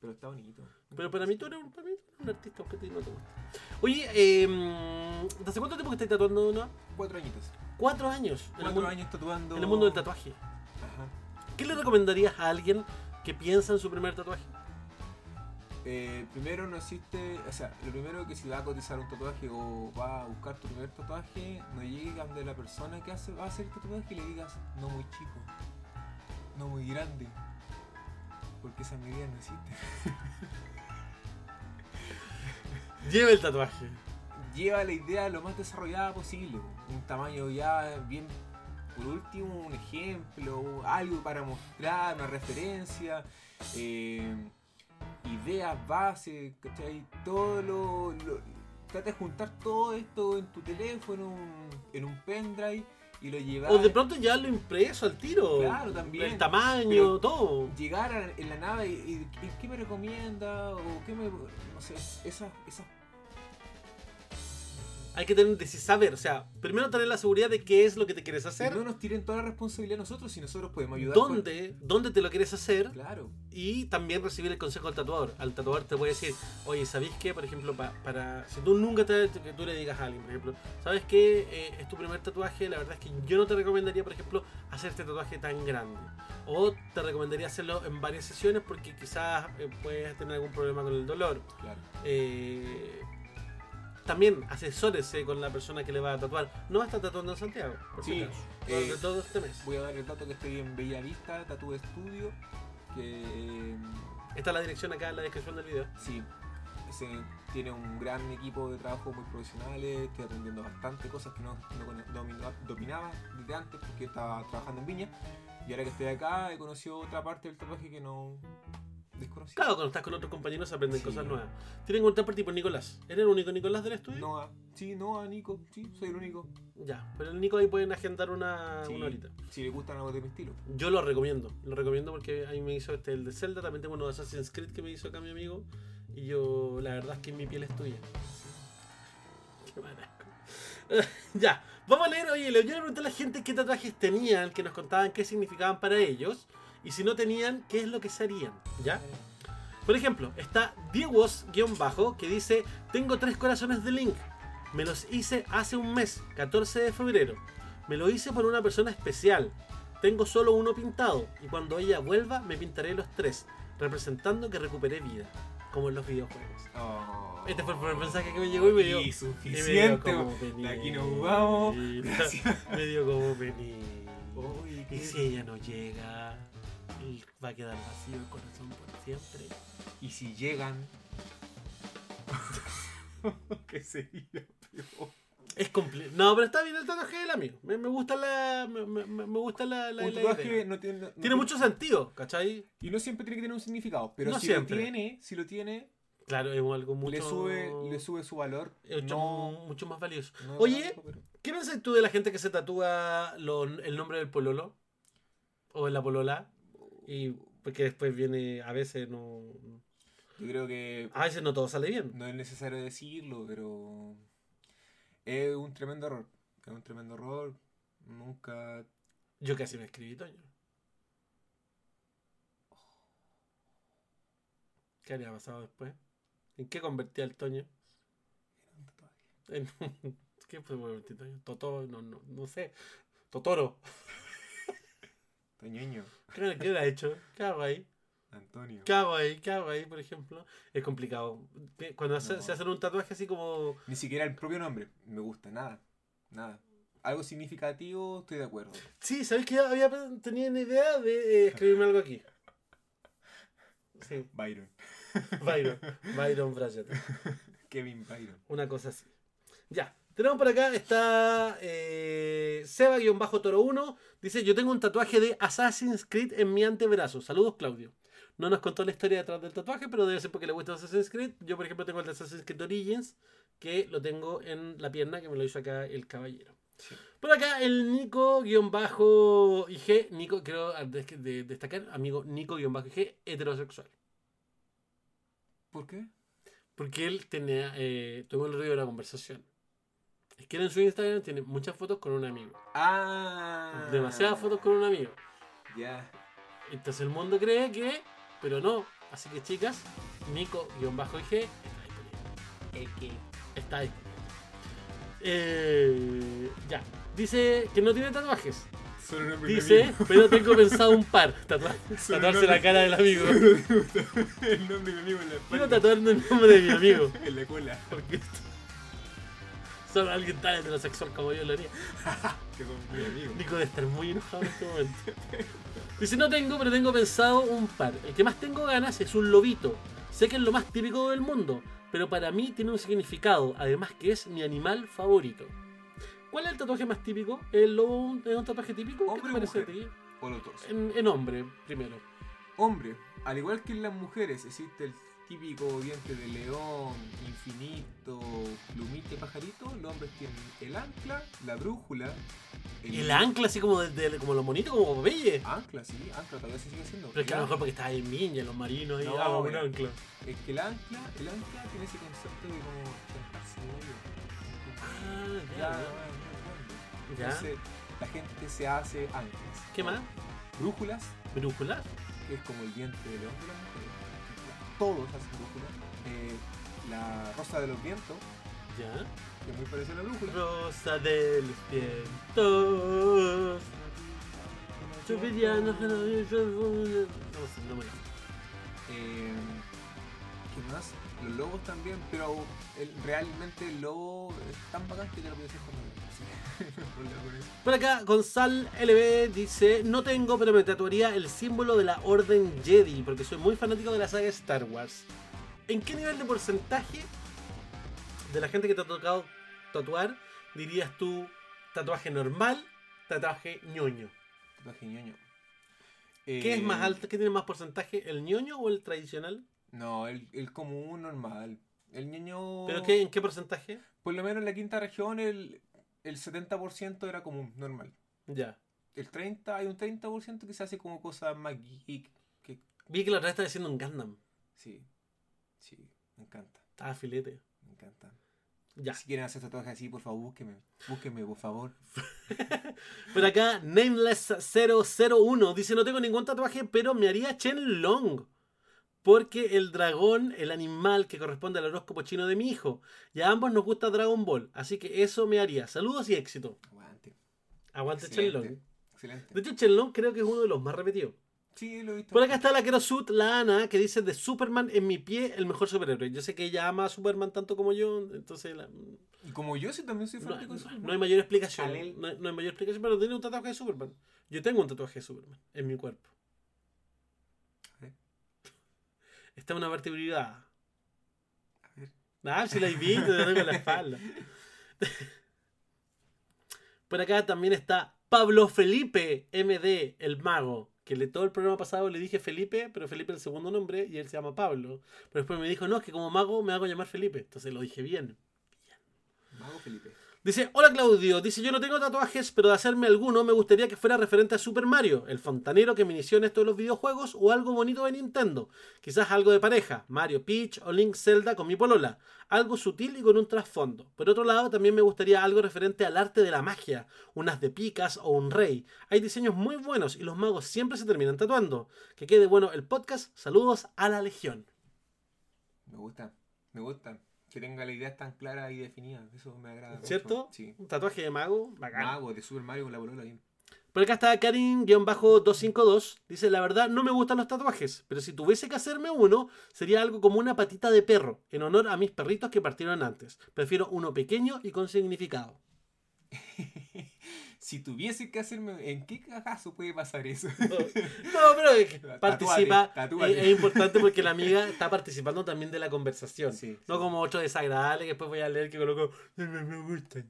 Pero está bonito. Pero para mí tú eres un, para mí tú eres un artista, aunque ti no te guste. Oye, eh, ¿hace cuánto tiempo que estás tatuando, Nova? Cuatro añitos. Cuatro años. Cuatro mundo, años tatuando. en el mundo del tatuaje. Ajá. ¿Qué le recomendarías a alguien que piensa en su primer tatuaje? Eh, primero no existe, o sea, lo primero que si va a cotizar un tatuaje o va a buscar tu primer tatuaje, no llegues a donde la persona que hace, va a hacer el tatuaje y le digas, no muy chico, no muy grande, porque esa medida no existe. Lleva el tatuaje. Lleva la idea lo más desarrollada posible, un tamaño ya bien, por último, un ejemplo, algo para mostrar, una referencia. eh, ideas, bases, ¿cachai? Todo lo, lo- Trata de juntar todo esto en tu teléfono, en un pendrive y lo. O de pronto ya lo impreso al tiro. Claro, también. El tamaño, Pero- todo. Llegar a- en la nave y, y- y qué me recomienda o qué me. No sé, esas. esas Hay que tener saber. O sea, primero tener la seguridad de qué es lo que te quieres y hacer. no nos tiren toda la responsabilidad a nosotros si nosotros podemos ayudar. con- Dónde, dónde te lo quieres hacer. Claro. Y también recibir el consejo del tatuador. Al tatuador te puede decir, oye, ¿sabéis qué? Por ejemplo, pa- para. Si tú nunca te, que tú le digas a alguien, por ejemplo, ¿sabes qué? Eh, es tu primer tatuaje. La verdad es que yo no te recomendaría, por ejemplo, hacer este tatuaje tan grande. O te recomendaría hacerlo en varias sesiones porque quizás eh, puedes tener algún problema con el dolor. Claro. Eh, también asesórese con la persona que le va a tatuar. No va a estar tatuando en Santiago, por si Sí, acaso. eh, Durante todo este mes. Voy a dar el dato que estoy en Bella Vista, Tattoo Studio. Que. Está la dirección acá en la descripción del video. Sí. se tiene un gran equipo de trabajo muy profesionales, estoy aprendiendo bastante cosas que no, no dominaba desde antes porque estaba trabajando en Viña. Y ahora que estoy acá he conocido otra parte del tatuaje que no Claro, cuando estás con otros compañeros se aprenden Sí. cosas nuevas. Tienen que contar por tipo Nicolás. ¿Eres el único Nicolás del estudio? Noah, sí, Noah, Nico, sí, soy el único. Ya, pero el Nico ahí pueden agendar una, Sí, una horita. Si le gustan algo de mi estilo. Yo lo recomiendo, lo recomiendo porque a mí me hizo este el de Zelda, también tengo uno de Assassin's Creed que me hizo acá mi amigo y yo la verdad es que mi piel es tuya. Qué mal asco. [LAUGHS] ya, vamos a leer, oye, le- yo le pregunté a la gente qué tatuajes tenían, que nos contaban qué significaban para ellos y si no tenían, qué es lo que se harían, ¿ya? Por ejemplo, está Diegos-bajo que dice, tengo tres corazones de Link. Me los hice hace un mes, 14 de febrero. Me lo hice por una persona especial. Tengo solo uno pintado y cuando ella vuelva me pintaré los tres, representando que recuperé vida, como en los videojuegos. Oh. Este fue el primer mensaje que me llegó y me dio... Y y me dio suficiente. como aquí nos vamos. [LAUGHS] Me dio como. Uy, Y si ella no llega, va a quedar vacío el corazón por siempre. Y si llegan. [LAUGHS] ¿Qué sería peor? Es complicado. No, pero está bien el tatuaje del amigo. Me, me gusta la. Me, me- me gusta la, la, Un la tatuaje idea. no tiene. no Tiene mucho sentido, ¿cachai? Y no siempre tiene que tener un significado. Pero No si siempre. lo tiene, si lo tiene, Claro, es algo mucho. le sube, le sube su valor. es mucho, mucho más valioso. Oye, pero- ¿qué piensas tú de la gente que se tatúa lo- el nombre del pololo? O en la polola. Y porque después viene. A veces no. Yo creo que A veces no todo sale bien. no es necesario decirlo, pero es un tremendo error. Es un tremendo error. Nunca. Yo casi me escribí, Toño. ¿Qué habría pasado después? ¿En qué convertí al Toño? En un- ¿Qué fue convertir Toño? Totoro, no, no, no sé. Totoro. Toñoño, ¿Qué, qué ha hecho? ¿Qué hago ahí? Antonio. ¿Qué hago ahí? ¿Qué hago ahí, por ejemplo? Es complicado. Cuando hace- No. se hacen un tatuaje así como... Ni siquiera el propio nombre. Me gusta, nada. Nada. Algo significativo, estoy de acuerdo. Sí, ¿sabéis que había tenía una idea de eh, escribirme algo aquí? Sí, Byron. Byron. Byron Bryant. [LAUGHS] Kevin Byron. Una cosa así. Ya. Tenemos por acá, está eh, Seba-Toro1. Dice, yo tengo un tatuaje de Assassin's Creed en mi antebrazo. Saludos, Claudio. No nos contó la historia detrás del tatuaje, pero debe ser porque le gusta Assassin's Creed. Yo, por ejemplo, tengo el de Assassin's Creed Origins, que lo tengo en la pierna, que me lo hizo acá el caballero. Sí. Por acá, el Nico-IG, Nico, quiero de- de- destacar, amigo Nico-IG, heterosexual. ¿Por qué? Porque él tenía, eh, tuvo el río de la conversación. Es que en su Instagram tiene muchas fotos con un amigo. Ah. Demasiadas fotos con un amigo. Ya. Entonces el mundo cree que, pero no. Así que chicas, Nico-IG está disponible. Está disponible. Eh, ya. Dice que no tiene tatuajes. Solo Dice, amigo. pero tengo pensado un par. [LAUGHS] Tatuarse la cara del amigo. [LAUGHS] el nombre de mi amigo en la Quiero espalda. tatuarme el nombre de mi amigo. [LAUGHS] En la cola. Porque solo alguien tan heterosexual como yo lo haría. [LAUGHS] Que son muy amigos. Nico debe estar muy enojado en este momento. Dice, no tengo, pero tengo pensado un par. El que más tengo ganas es un lobito. Sé que es lo más típico del mundo, pero para mí tiene un significado, además que es mi animal favorito. ¿Cuál es el tatuaje más típico? ¿El lobo un- es un tatuaje típico? ¿Qué Hombre te o parece a mujer? ti? O los dos. En, en hombre, primero. Hombre, al igual que en las mujeres existe el típico diente de león, infinito, plumita y pajarito, los hombres tienen el ancla, la brújula, El ancla, así como, de, de- como los monitos, como Popeye. Ancla, sí, ancla todavía se sigue haciendo. Pero es que a El lo mejor porque está en Viña, los marinos ahí. No, ah, un ancla. Es que el ancla, el ancla tiene ese concepto de como sentarse de. Ah, Ya. Entonces, la gente se hace anclas. ¿Qué más? Brújulas, ¿Brújula? que es como el diente de león de. Todos hacen brújulas. Eh, la rosa de los vientos, Ya. que es muy parecida a la brújula. Rosa de los vientos. No no acuerdo. Eh, ¿Qué más? Los lobos también, pero el- realmente el lobo es tan bacán que te lo puedes hacer con. [LAUGHS] Por acá, Gonzal LB dice: No tengo, pero me tatuaría el símbolo de la Orden Jedi, porque soy muy fanático de la saga Star Wars. ¿En qué nivel de porcentaje de la gente que te ha tocado tatuar dirías tú tatuaje normal, tatuaje ñoño? Tatuaje ñoño. ¿Qué es Eh, más alto? ¿Qué tiene más porcentaje? ¿El ñoño o el tradicional? No, el, el común normal. El ñoño. ¿Pero qué, en qué porcentaje? Por lo menos en la quinta región el, el 70% era común, normal. Ya. El 30, hay un 30% que se hace como cosas más geek. Que, Vi que la otra vez estaba diciendo un Gundam. sí, sí, me encanta, Estaba filete. me encanta. Ya. Si quieren hacer tatuajes así, por favor, búsquenme. Búsquenme, por favor. [LAUGHS] Por acá, Nameless001 dice: No tengo ningún tatuaje, pero me haría Chen Long. Porque el dragón, el animal que corresponde al horóscopo chino de mi hijo. Y a ambos nos gusta Dragon Ball. Así que eso me haría. Saludos y éxito. Aguante. Aguante Chen Long. Excelente. De hecho, Chen Long creo que es uno de los más repetidos. Sí, lo he visto. Por acá está la Kerosut, la Ana, que dice de Superman en mi pie, el mejor superhéroe. Yo sé que ella ama a Superman tanto como yo, entonces la- Y como yo sí también soy no, fanático de no- Superman. no hay mayor explicación. Alel. No, hay- no hay mayor explicación, pero tiene un tatuaje de Superman. Yo tengo un tatuaje de Superman en mi cuerpo. A ver. Esta es una parte privada. A ver. Ah, si la he visto, te tengo la [LAUGHS] espalda. Por acá también está Pablo Felipe MD, el mago. Que le, todo el programa pasado le dije Felipe, pero Felipe es el segundo nombre y él se llama Pablo. Pero después me dijo, no, es que como mago me hago llamar Felipe. Entonces lo dije bien. Mago Felipe. Dice, hola Claudio, dice yo no tengo tatuajes, pero de hacerme alguno me gustaría que fuera referente a Super Mario, el fontanero que me inició en esto de los videojuegos, o algo bonito de Nintendo. Quizás algo de pareja, Mario Peach o Link Zelda con mi polola. Algo sutil y con un trasfondo. Por otro lado, también me gustaría algo referente al arte de la magia, unas de picas o un rey. Hay diseños muy buenos y los magos siempre se terminan tatuando. Que quede bueno el podcast. Saludos a la Legión. Me gusta, me gusta. Que tenga la idea tan clara y definida. Eso me agrada. mucho. ¿Cierto? Sí. Un tatuaje de mago, bacán. Mago de Super Mario con la polola bien. Por acá está Karin-252. Dice, la verdad no me gustan los tatuajes, pero si tuviese que hacerme uno, sería algo como una patita de perro, en honor a mis perritos que partieron antes. Prefiero uno pequeño y con significado. [LAUGHS] si tuviese que hacerme. ¿En qué cagazo puede pasar eso? No, [LAUGHS] pero Tatúate, participa. tatúate. Es, es importante porque la amiga [LAUGHS] está participando también de la conversación. Sí, no sí. como otro desagradable que después voy a leer que coloco, no me, me gustan.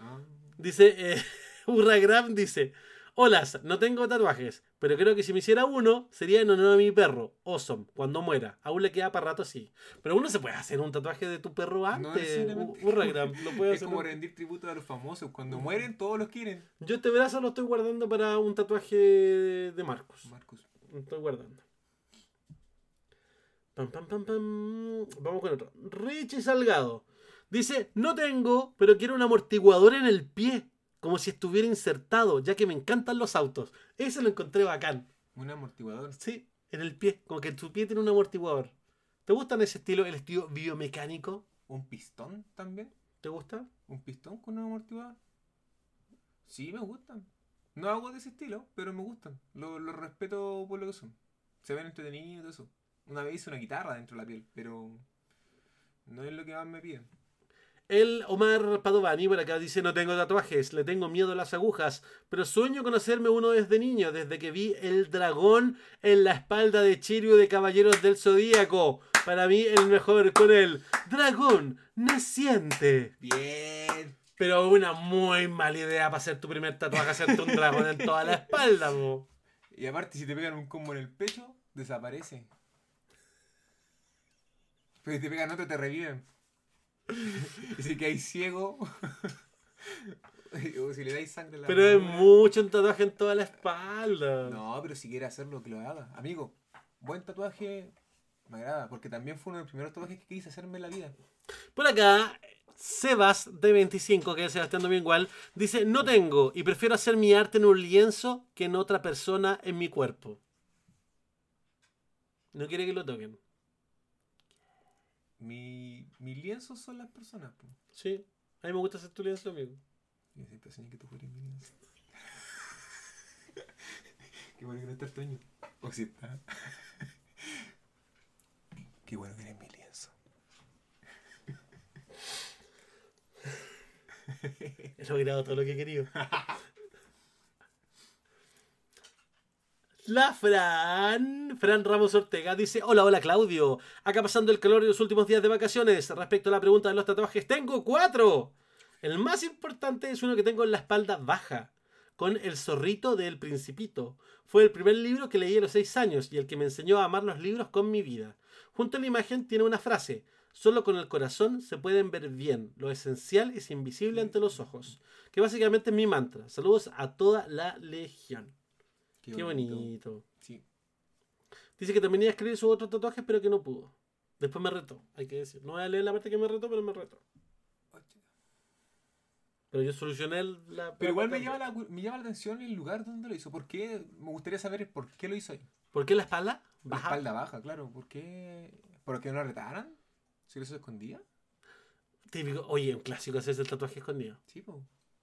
Ah, Dice, eh, [LAUGHS] Urragram dice, hola, no tengo tatuajes, pero creo que si me hiciera uno, sería en honor a mi perro, Awesome, cuando muera. Aún le queda para rato así. Pero uno se puede hacer un tatuaje de tu perro No antes. U- Urragram, lo puede [LAUGHS] es hacer. como rendir tributo a los famosos. Cuando mueren, todos los quieren. Yo este brazo lo estoy guardando para un tatuaje de Marcos. Marcus. Lo estoy guardando. Pam, pam, pam, pam. Vamos con otro. Richie Salgado. Dice, no tengo, pero quiero un amortiguador en el pie. Como si estuviera insertado, ya que me encantan los autos. Ese lo encontré bacán. Un amortiguador. Sí, en el pie. Como que tu pie tiene un amortiguador. ¿Te gustan ese estilo, el estilo biomecánico? ¿Un pistón también? ¿Te gusta? ¿Un pistón con un amortiguador? Sí, me gustan. No hago de ese estilo, pero me gustan. Lo, lo respeto por lo que son. Se ven entretenidos y todo eso. Una vez hice una guitarra dentro de la piel, pero no es lo que más me piden. El Omar Padovani por acá dice, no tengo tatuajes, le tengo miedo a las agujas, pero sueño con hacerme uno desde niño, desde que vi el dragón en la espalda de Chirio de Caballeros del Zodíaco. Para mí el mejor con el dragón naciente. Bien. Pero una muy mala idea para hacer tu primer tatuaje, hacerte un dragón en toda la espalda, po. Y aparte, si te pegan un combo en el pecho, desaparece. Pero si te pegan otro, te reviven. Y si caes ciego, [LAUGHS] o si le dais sangre a la Pero es mucho un tatuaje en toda la espalda. No, pero si quiere hacerlo, que lo haga. Amigo, buen tatuaje me agrada, porque también fue uno de los primeros tatuajes que quise hacerme en la vida. Por acá, Sebas de 25, que es Sebastián Domingual, dice, no tengo y prefiero hacer mi arte en un lienzo que en otra persona en mi cuerpo. No quiere que lo toquen. Mi, mis lienzos son las personas. po. Sí, a mí me gusta hacer tu lienzo, amigo. Yo siempre soñé que tú fueras mi lienzo. [LAUGHS] Qué bueno que no está el Toño. O si está. Qué bueno que eres mi lienzo. He logrado todo lo que he querido. [LAUGHS] La Fran, Fran Ramos Ortega, dice: Hola, hola Claudio. Acá pasando el calor de los últimos días de vacaciones. Respecto a la pregunta de los tatuajes, tengo cuatro. El más importante es uno que tengo en la espalda baja, con el zorrito del Principito. Fue el primer libro que leí a los seis años y el que me enseñó a amar los libros con mi vida. Junto a la imagen tiene una frase: Solo con el corazón se pueden ver bien. Lo esencial es invisible ante los ojos. Que básicamente es mi mantra. Saludos a toda la legión. Qué, bonito. Sí. Dice que también iba a escribir sus otros tatuajes, pero que no pudo. Después me retó, hay que decir. No voy a leer la parte que me retó, pero me retó. Pero yo solucioné la. Pero igual me la- llama, la, me llama la atención el lugar donde lo hizo. ¿Por qué? Me gustaría saber por qué lo hizo ahí. ¿Por qué la espalda? La espalda baja, claro. ¿Por qué? ¿Por qué no lo retaran? ¿Si lo hizo escondida? Típico. Oye, un clásico es el tatuaje escondido. Sí, pues.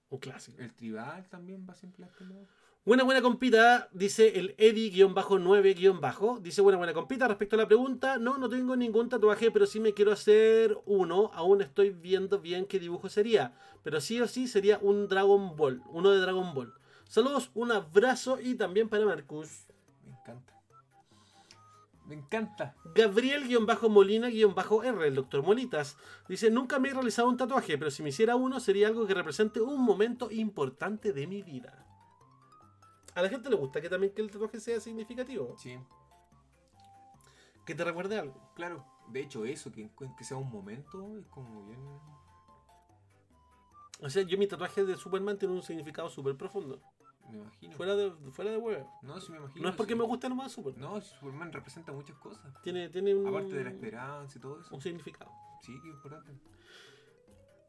Un clásico. El tribal también va siempre la espalda baja. Buena, buena compita, dice el Eddie-9- Dice buena, buena compita. Respecto a la pregunta, no, no tengo ningún tatuaje, pero sí me quiero hacer uno. Aún estoy viendo bien qué dibujo sería. Pero sí o sí sería un Dragon Ball, uno de Dragon Ball. Saludos, un abrazo y también para Marcus. Me encanta. Me encanta. Gabriel-Molina-R, el doctor Molitas, dice, nunca me he realizado un tatuaje, pero si me hiciera uno sería algo que represente un momento importante de mi vida. A la gente le gusta que también que el tatuaje sea significativo, Sí, que te recuerde algo. claro. De hecho, eso, que, que sea un momento, es como bien. O sea, yo mi tatuaje de Superman tiene un significado súper profundo. Me imagino. Fuera de, fuera de huevo. No, sí me imagino. No es porque sí. me guste nomás Superman. No, Superman representa muchas cosas. Tiene, tiene un, Aparte de la esperanza y todo eso. un significado. Sí, qué importante.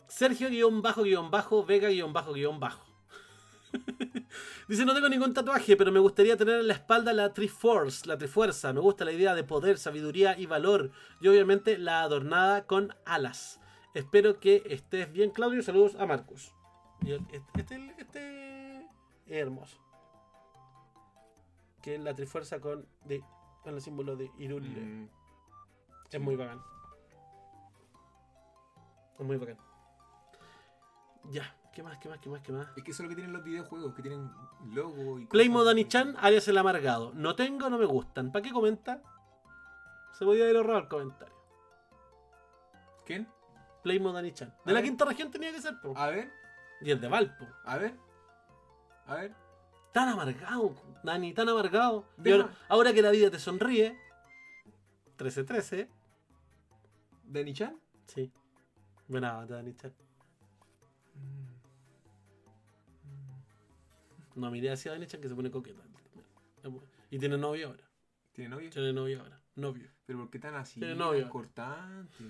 Sergio-Vega-Vega-Bajo. [LAUGHS] Dice, no tengo ningún tatuaje, pero me gustaría tener en la espalda la Triforce, la Trifuerza. Me gusta la idea de poder, sabiduría y valor. Y obviamente la adornada con alas. Espero que estés bien, Claudio. Saludos a Marcus. Este, este, este es hermoso. Que es la Trifuerza con, de, con el símbolo de Irule. Mm, Es muy bacán. Es muy bacán. Ya, ¿qué más, qué más, qué más, qué más? Es que eso es lo que tienen los videojuegos, que tienen logo y. Playmo. Dani-chan, alias el amargado. No tengo, no me gustan. ¿Para qué comenta? Se podía haber ahorrado el comentario. ¿Quién? Playmo Dani-chan. De la ver. quinta región tenía que ser, po. A ver, Y el de Valpo. a ver. A ver. Tan amargado, Dani, tan amargado. Y ahora, ahora que la vida te sonríe. 13-13. ¿Dani-chan? Sí. Buena Dani-chan. No miré hacia Dani-chan que se pone coqueta. Y tiene novio ahora. ¿Tiene novio? Tiene novio ahora. Novio. Pero ¿por qué tan así? Tiene novio. Tan cortante.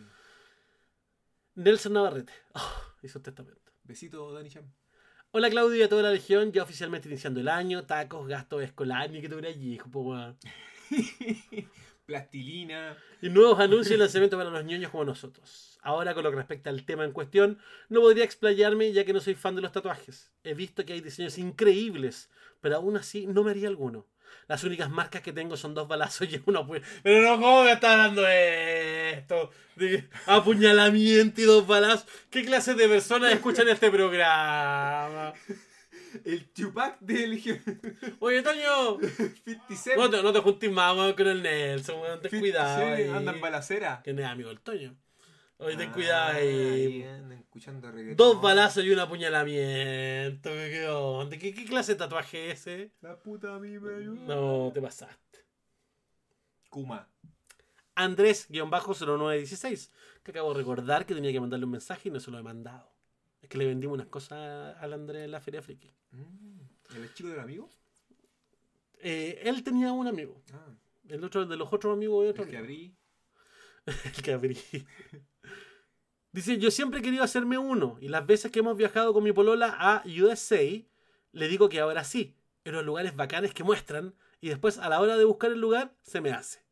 Nelson Navarrete. Oh, hizo testamento. Besito, Dani-chan. Hola Claudio y a toda la legión, ya oficialmente iniciando el año, tacos, gastos escolares, ni que tuviera allí, hijo, po. [LAUGHS] Plastilina. Y nuevos anuncios y lanzamientos para los ñoños como nosotros. Ahora, con lo que respecta al tema en cuestión, no podría explayarme ya que no soy fan de los tatuajes. He visto que hay diseños increíbles, pero aún así no me haría alguno. Las únicas marcas que tengo son dos balazos [LAUGHS] y uno pues. Pero no, ¿cómo me está hablando esto? De apuñalamiento y dos balazos. ¿Qué clase de personas escuchan este programa? El Tupac de Legión. [LAUGHS] Oye, Toño, 57. no te, no te juntes más weón, con el Nelson, weón, ten 57, cuidado. Anda en balacera. Que no es amigo del Toño. Oye, ten Ah, cuidado ahí. escuchando reggaetón. Dos balazos y un apuñalamiento. ¿Qué, qué onda? ¿Qué, qué clase de tatuaje es ese? La puta a mí me ayuda. No, te pasaste. Kuma. Andrés-0916, que acabo de recordar que tenía que mandarle un mensaje y no se lo he mandado. Es que le vendimos unas cosas al Andrés en la Feria Friki. Mm, ¿El chico del amigo? Eh, él tenía un amigo. Ah, El otro, de los otros amigos de otro el que abrí. [LAUGHS] El que abrí. [LAUGHS] Dice, yo siempre he querido hacerme uno y las veces que hemos viajado con mi polola a USA, le digo que ahora sí, en los lugares bacanes que muestran y después a la hora de buscar el lugar se me hace.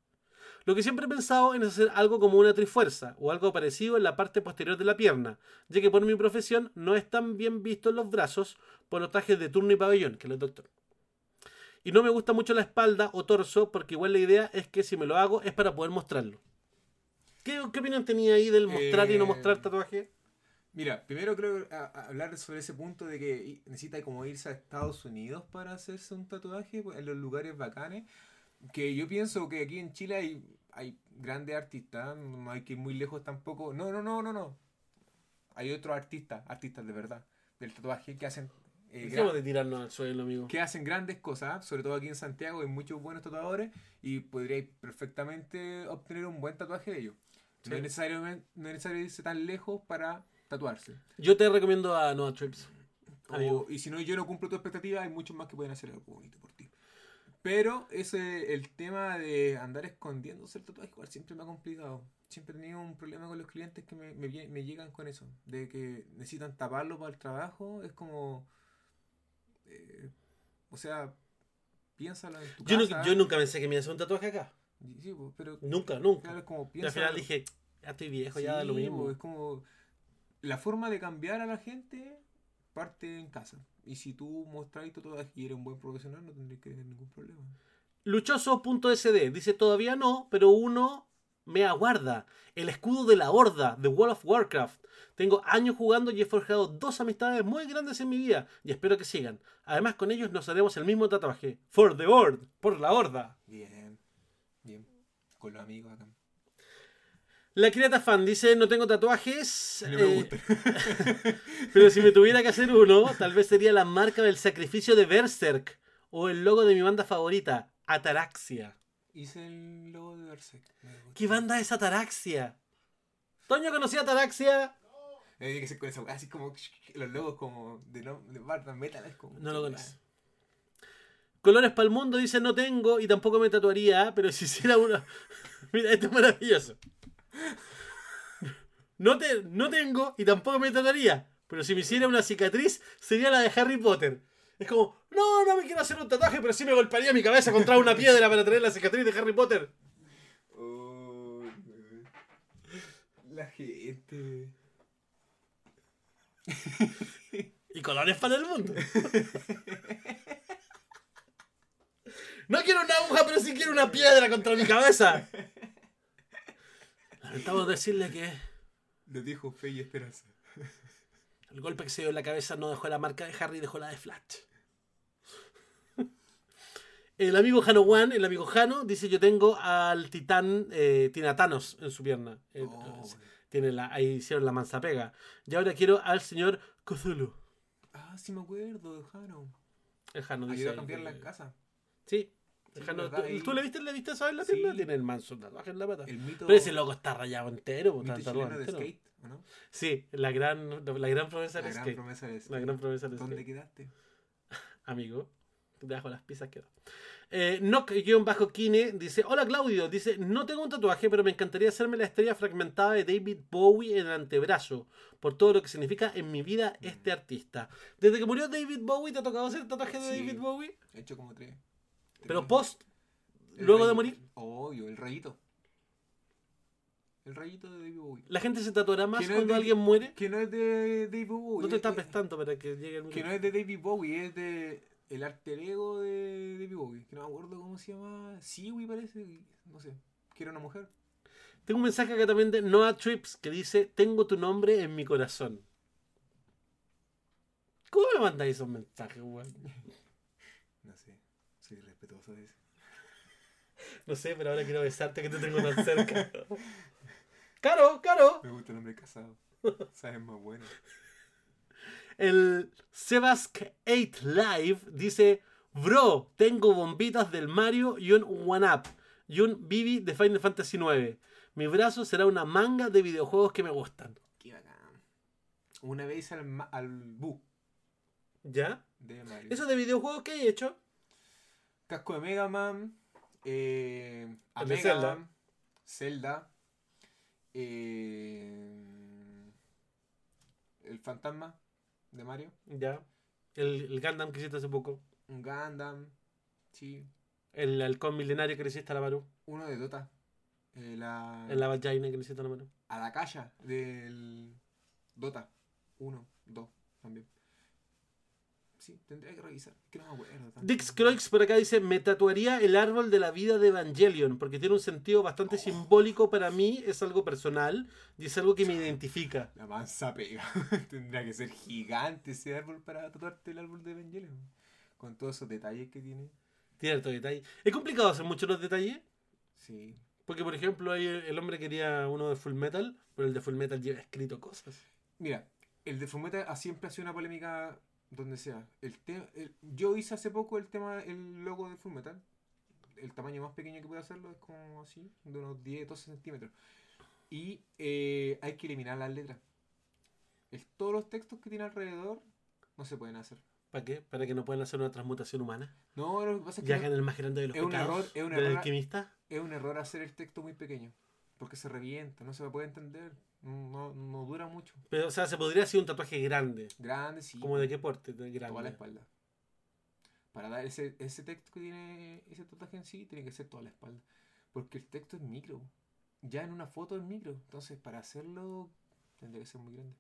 Lo que siempre he pensado en hacer algo como una trifuerza o algo parecido en la parte posterior de la pierna, ya que por mi profesión no es tan bien visto en los brazos por los trajes de turno y pabellón, que es el doctor. Y no me gusta mucho la espalda o torso porque igual la idea es que si me lo hago es para poder mostrarlo. ¿Qué, qué opinión tenía ahí del mostrar y no Eh, mostrar tatuaje? Mira, primero creo a- a hablar sobre ese punto de que necesita como irse a Estados Unidos para hacerse un tatuaje pues, en los lugares bacanes. Que yo pienso que aquí en Chile hay, hay grandes artistas, no hay que ir muy lejos tampoco. No, no, no, no, no. Hay otros artistas, artistas de verdad, del tatuaje que hacen eh, de tirarnos al suelo, amigo. que hacen grandes cosas, sobre todo aquí en Santiago hay muchos buenos tatuadores y podríais perfectamente obtener un buen tatuaje de ellos. No, es necesario, no es necesario irse tan lejos para tatuarse. Yo te recomiendo a Noah Trips. O- y si no, yo no cumplo tu expectativa, hay muchos más que pueden hacer algo bonito por. Pero ese el tema de andar escondiéndose el tatuaje igual siempre me ha complicado. Siempre he tenido un problema con los clientes que me, me llegan con eso. De que necesitan taparlo para el trabajo. Es como... eh, o sea, piénsalo en tu Yo, casa. yo nunca pensé que me iba a hacer un tatuaje acá. Sí, pero Nunca, nunca. claro, es como Y al final dije, ya estoy viejo, ya da lo mismo. Es como la forma de cambiar a la gente parte en casa. Y si tú mostras tu tatuaje y eres un buen profesional, no tendrías que tener ningún problema. Luchoso.sd dice todavía no, pero uno me aguarda. El escudo de la horda de World of Warcraft. Tengo años jugando y he forjado dos amistades muy grandes en mi vida y espero que sigan. Además con ellos nos haremos el mismo tatuaje. For the Horde, por la horda. Bien, bien. Con los amigos acá. La Kirata Fan dice no tengo tatuajes, No me eh, gusta. [LAUGHS] pero si me tuviera que hacer uno, tal vez sería la marca del sacrificio de Berserk o el logo de mi banda favorita, Ataraxia. Hice el logo de Berserk. ¿Qué banda es Ataraxia? Toño conocía Ataraxia. Eh, que esa weá, así como los logos como de, no, de Barton Metal. Es como, No lo conoce. Colores para el mundo dice no tengo y tampoco me tatuaría, pero si hiciera uno... [LAUGHS] Mira, esto es maravilloso. No, te, no tengo y tampoco me tatuaría, pero si me hiciera una cicatriz sería la de Harry Potter. Es como, no, no me quiero hacer un tatuaje, pero sí me golpearía mi cabeza contra una piedra para tener la cicatriz de Harry Potter. Oh, la gente. Y colores para el mundo. No quiero una aguja, pero sí quiero una piedra contra mi cabeza. Lamentamos decirle que Les dijo fe y esperanza. el golpe que se dio en la cabeza no dejó la marca de Harry, dejó la de Flash. El amigo Jano One, el amigo Jano, dice yo tengo al titán eh, Tinatanos en su pierna. Eh, Oh. tiene la, ahí hicieron la mansa pega. Y ahora quiero al señor Cthulhu. Ah, sí me acuerdo de Jano. El Jano dice a ahí que- en casa. Sí. Sí, El Jano, verdad, ¿tú, tú le viste, le viste eso en la Sí. pierna? Tiene el manso tatuaje en la pata. El mito, Pero ese loco está rayado entero. po, mito está tatuado chileno de entero. skate, ¿o no? Sí, la gran, la gran promesa La del gran skate. promesa de La gran promesa del ¿Dónde skate. quedaste? [LAUGHS] Amigo, debajo las piezas quedó. Eh, Nock-Kine dice: Hola Claudio, dice: No tengo un tatuaje, pero me encantaría hacerme la estrella fragmentada de David Bowie en el antebrazo, por todo lo que significa en mi vida este artista. Desde que murió David Bowie, ¿te ha tocado hacer el tatuaje de Sí. David Bowie? He hecho como tres. Pero post, luego de morir, Obvio, el rayito. El rayito de David Bowie. ¿la gente se tatuará más cuando de- alguien muere? Que no es de David Bowie. No te es- tapes es- tanto para que llegue el Que no es de David Bowie, es de el alter ego de David Bowie. Que no me acuerdo cómo se llama. Siwi parece. No sé. Que era una mujer. Tengo un mensaje acá también de Noah Trips que dice: Tengo tu nombre en mi corazón. ¿Cómo me mandáis esos mensajes, weón? [LAUGHS] No sé. No pero ahora quiero besarte que te tengo tan cerca. [LAUGHS] ¡Caro, caro! Me gusta el hombre casado. [LAUGHS] Sabes más bueno. El Sebask8 Live dice: Bro, tengo bombitas del Mario y un One Up y un Bibi de Final Fantasy IX. Mi brazo será una manga de videojuegos que me gustan. Qué bacán. Una vez al, ma- al Bu ¿Ya? de Mario. ¿Eso de videojuegos que he hecho? Casco de Mega Man. Eh, a Mega Zelda. Man, Zelda. eh, el fantasma de Mario. Ya. El, el Gundam que hiciste hace poco. Un Gundam. Sí. El halcón milenario que le hiciste a la Maru. Uno de Dota. Eh, la, El Lavajaina que le hiciste a la Maru. Adakaya del Dota. Uno, dos también. Sí, tendría que revisar. Que no me acuerdo. tanto. Dix Croix por acá dice, me tatuaría el árbol de la vida de Evangelion, porque tiene un sentido bastante simbólico para mí, es algo personal y es algo que me identifica. La mansa pega. [LAUGHS] tendría que ser gigante ese árbol para tatuarte el árbol de Evangelion. Con todos esos detalles que tiene. Tiene harto detalle. Es complicado hacer muchos los detalles, Sí. porque por ejemplo el hombre quería uno de Full Metal, pero el de Full Metal lleva escrito cosas. Mira, el de Fumeta ha siempre ha sido una polémica donde sea. El te- el- yo hice hace poco el tema, el logo de Fullmetal. El tamaño más pequeño que puedo hacerlo es como así, de unos 10, 12 centímetros. Y eh, hay que eliminar las letras. El- todos los textos que tiene alrededor no se pueden hacer. ¿Para qué? Para que no puedan hacer una transmutación humana. No, lo que pasa es que Ya que en el más grande de los es un error, es un error. alquimista. es un error hacer el texto muy pequeño. Porque se revienta, no se puede entender. No, no dura mucho. Pero, o sea, se podría hacer un tatuaje grande. Grande, sí. ¿Como de qué porte? De grande. toda la espalda. Para dar ese, ese texto que tiene ese tatuaje en sí, tiene que ser toda la espalda. Porque el texto es micro. Ya en una foto es micro. Entonces, para hacerlo, tendría que ser muy grande.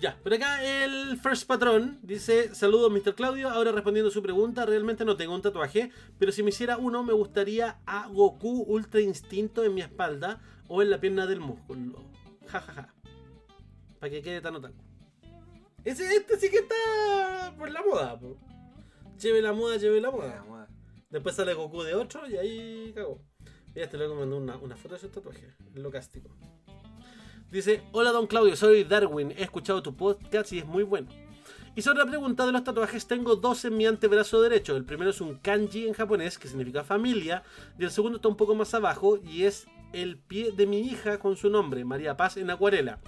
Ya, por acá el First Patrón dice: Saludos, Mr. Claudio. Ahora respondiendo a su pregunta, realmente no tengo un tatuaje, pero si me hiciera uno, me gustaría a Goku Ultra Instinto en mi espalda o en la pierna del músculo. Ja, ja, ja. Para que quede tan otaku. Ese, este sí que está por la moda, po. Lleve la moda, lleve la La moda. Después sale Goku de 8 y ahí cagó. Mira, este loco mandó una, una foto de su tatuaje. Locástico. Dice, hola Don Claudio, soy Darwin, he escuchado tu podcast y es muy bueno. Y sobre la pregunta de los tatuajes, tengo dos en mi antebrazo derecho. El primero es un kanji en japonés, que significa familia, y el segundo está un poco más abajo, y es el pie de mi hija con su nombre, María Paz, en acuarela.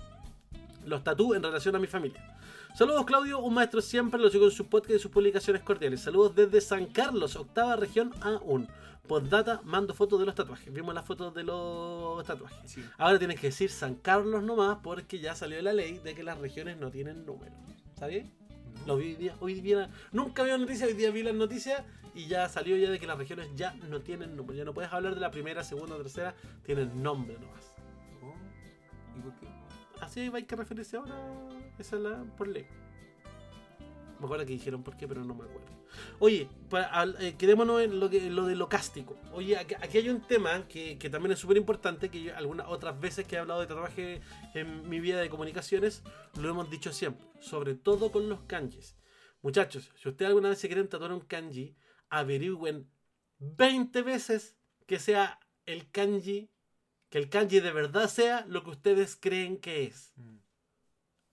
Los tatú en relación a mi familia. Saludos Claudio, un maestro siempre, lo sigo en su podcast y sus publicaciones cordiales. Saludos desde San Carlos, octava región A1. Postdata, mando fotos de los tatuajes. Vimos las fotos de los tatuajes. Sí. Ahora tienes que decir San Carlos nomás porque ya salió la ley de que las regiones no tienen número. ¿Sabes? ¿no? Lo vi hoy día, hoy día- nunca había noticias, hoy día vi las noticias y ya salió ya de que las regiones ya no tienen número. Ya no puedes hablar de la primera, segunda, tercera, tienen nombre nomás. Oh, ¿Y por qué? Así hay que referirse ahora, esa es la por ley. Me acuerdo que dijeron por qué, pero no me acuerdo. Oye, para- eh, quedémonos en lo, que, en lo de lo cástico. Oye, aquí, aquí hay un tema que, que también es súper importante, que yo algunas otras veces que he hablado de tatuaje en mi vida de comunicaciones, lo hemos dicho siempre, sobre todo con los kanjis. Muchachos, si ustedes alguna vez se quieren tatuar un kanji, averigüen 20 veces que sea el kanji, que el kanji de verdad sea lo que ustedes creen que es. Mm.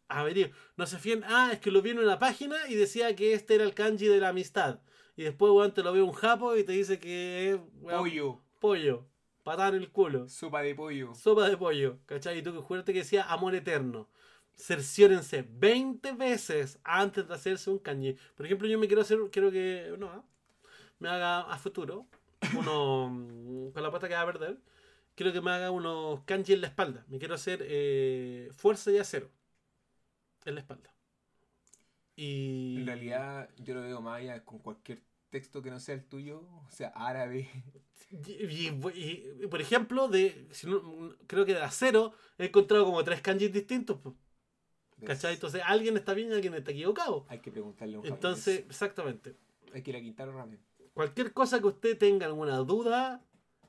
Averigüen. No se fíen, ah, es que lo vi en una página y decía que este era el kanji de la amistad. Y después, weón, te lo ve un japo y te dice que es weón, Pollo. pollo, patada en el culo, Sopa de pollo. sopa de pollo, ¿cachai? Y tú que juraste que decía amor eterno. Cerciórense 20 veces antes de hacerse un kanji. Por ejemplo, yo me quiero hacer, quiero que no, ¿ah? me haga a futuro, uno mm, con la pata que va a perder, quiero que me haga unos kanji en la espalda. Me quiero hacer eh, fuerza y acero en la espalda. Y En realidad, yo lo veo más allá con cualquier texto que no sea el tuyo, o sea, árabe. Y, y- y- y, por ejemplo, de si no- creo que de acero he encontrado como tres kanjis distintos. pues, ¿Cachai? Entonces alguien está bien y alguien está equivocado. Hay que preguntarle a un Entonces, japonés. exactamente. Hay que ir a Quintaro Ramen. Cualquier cosa que usted tenga alguna duda,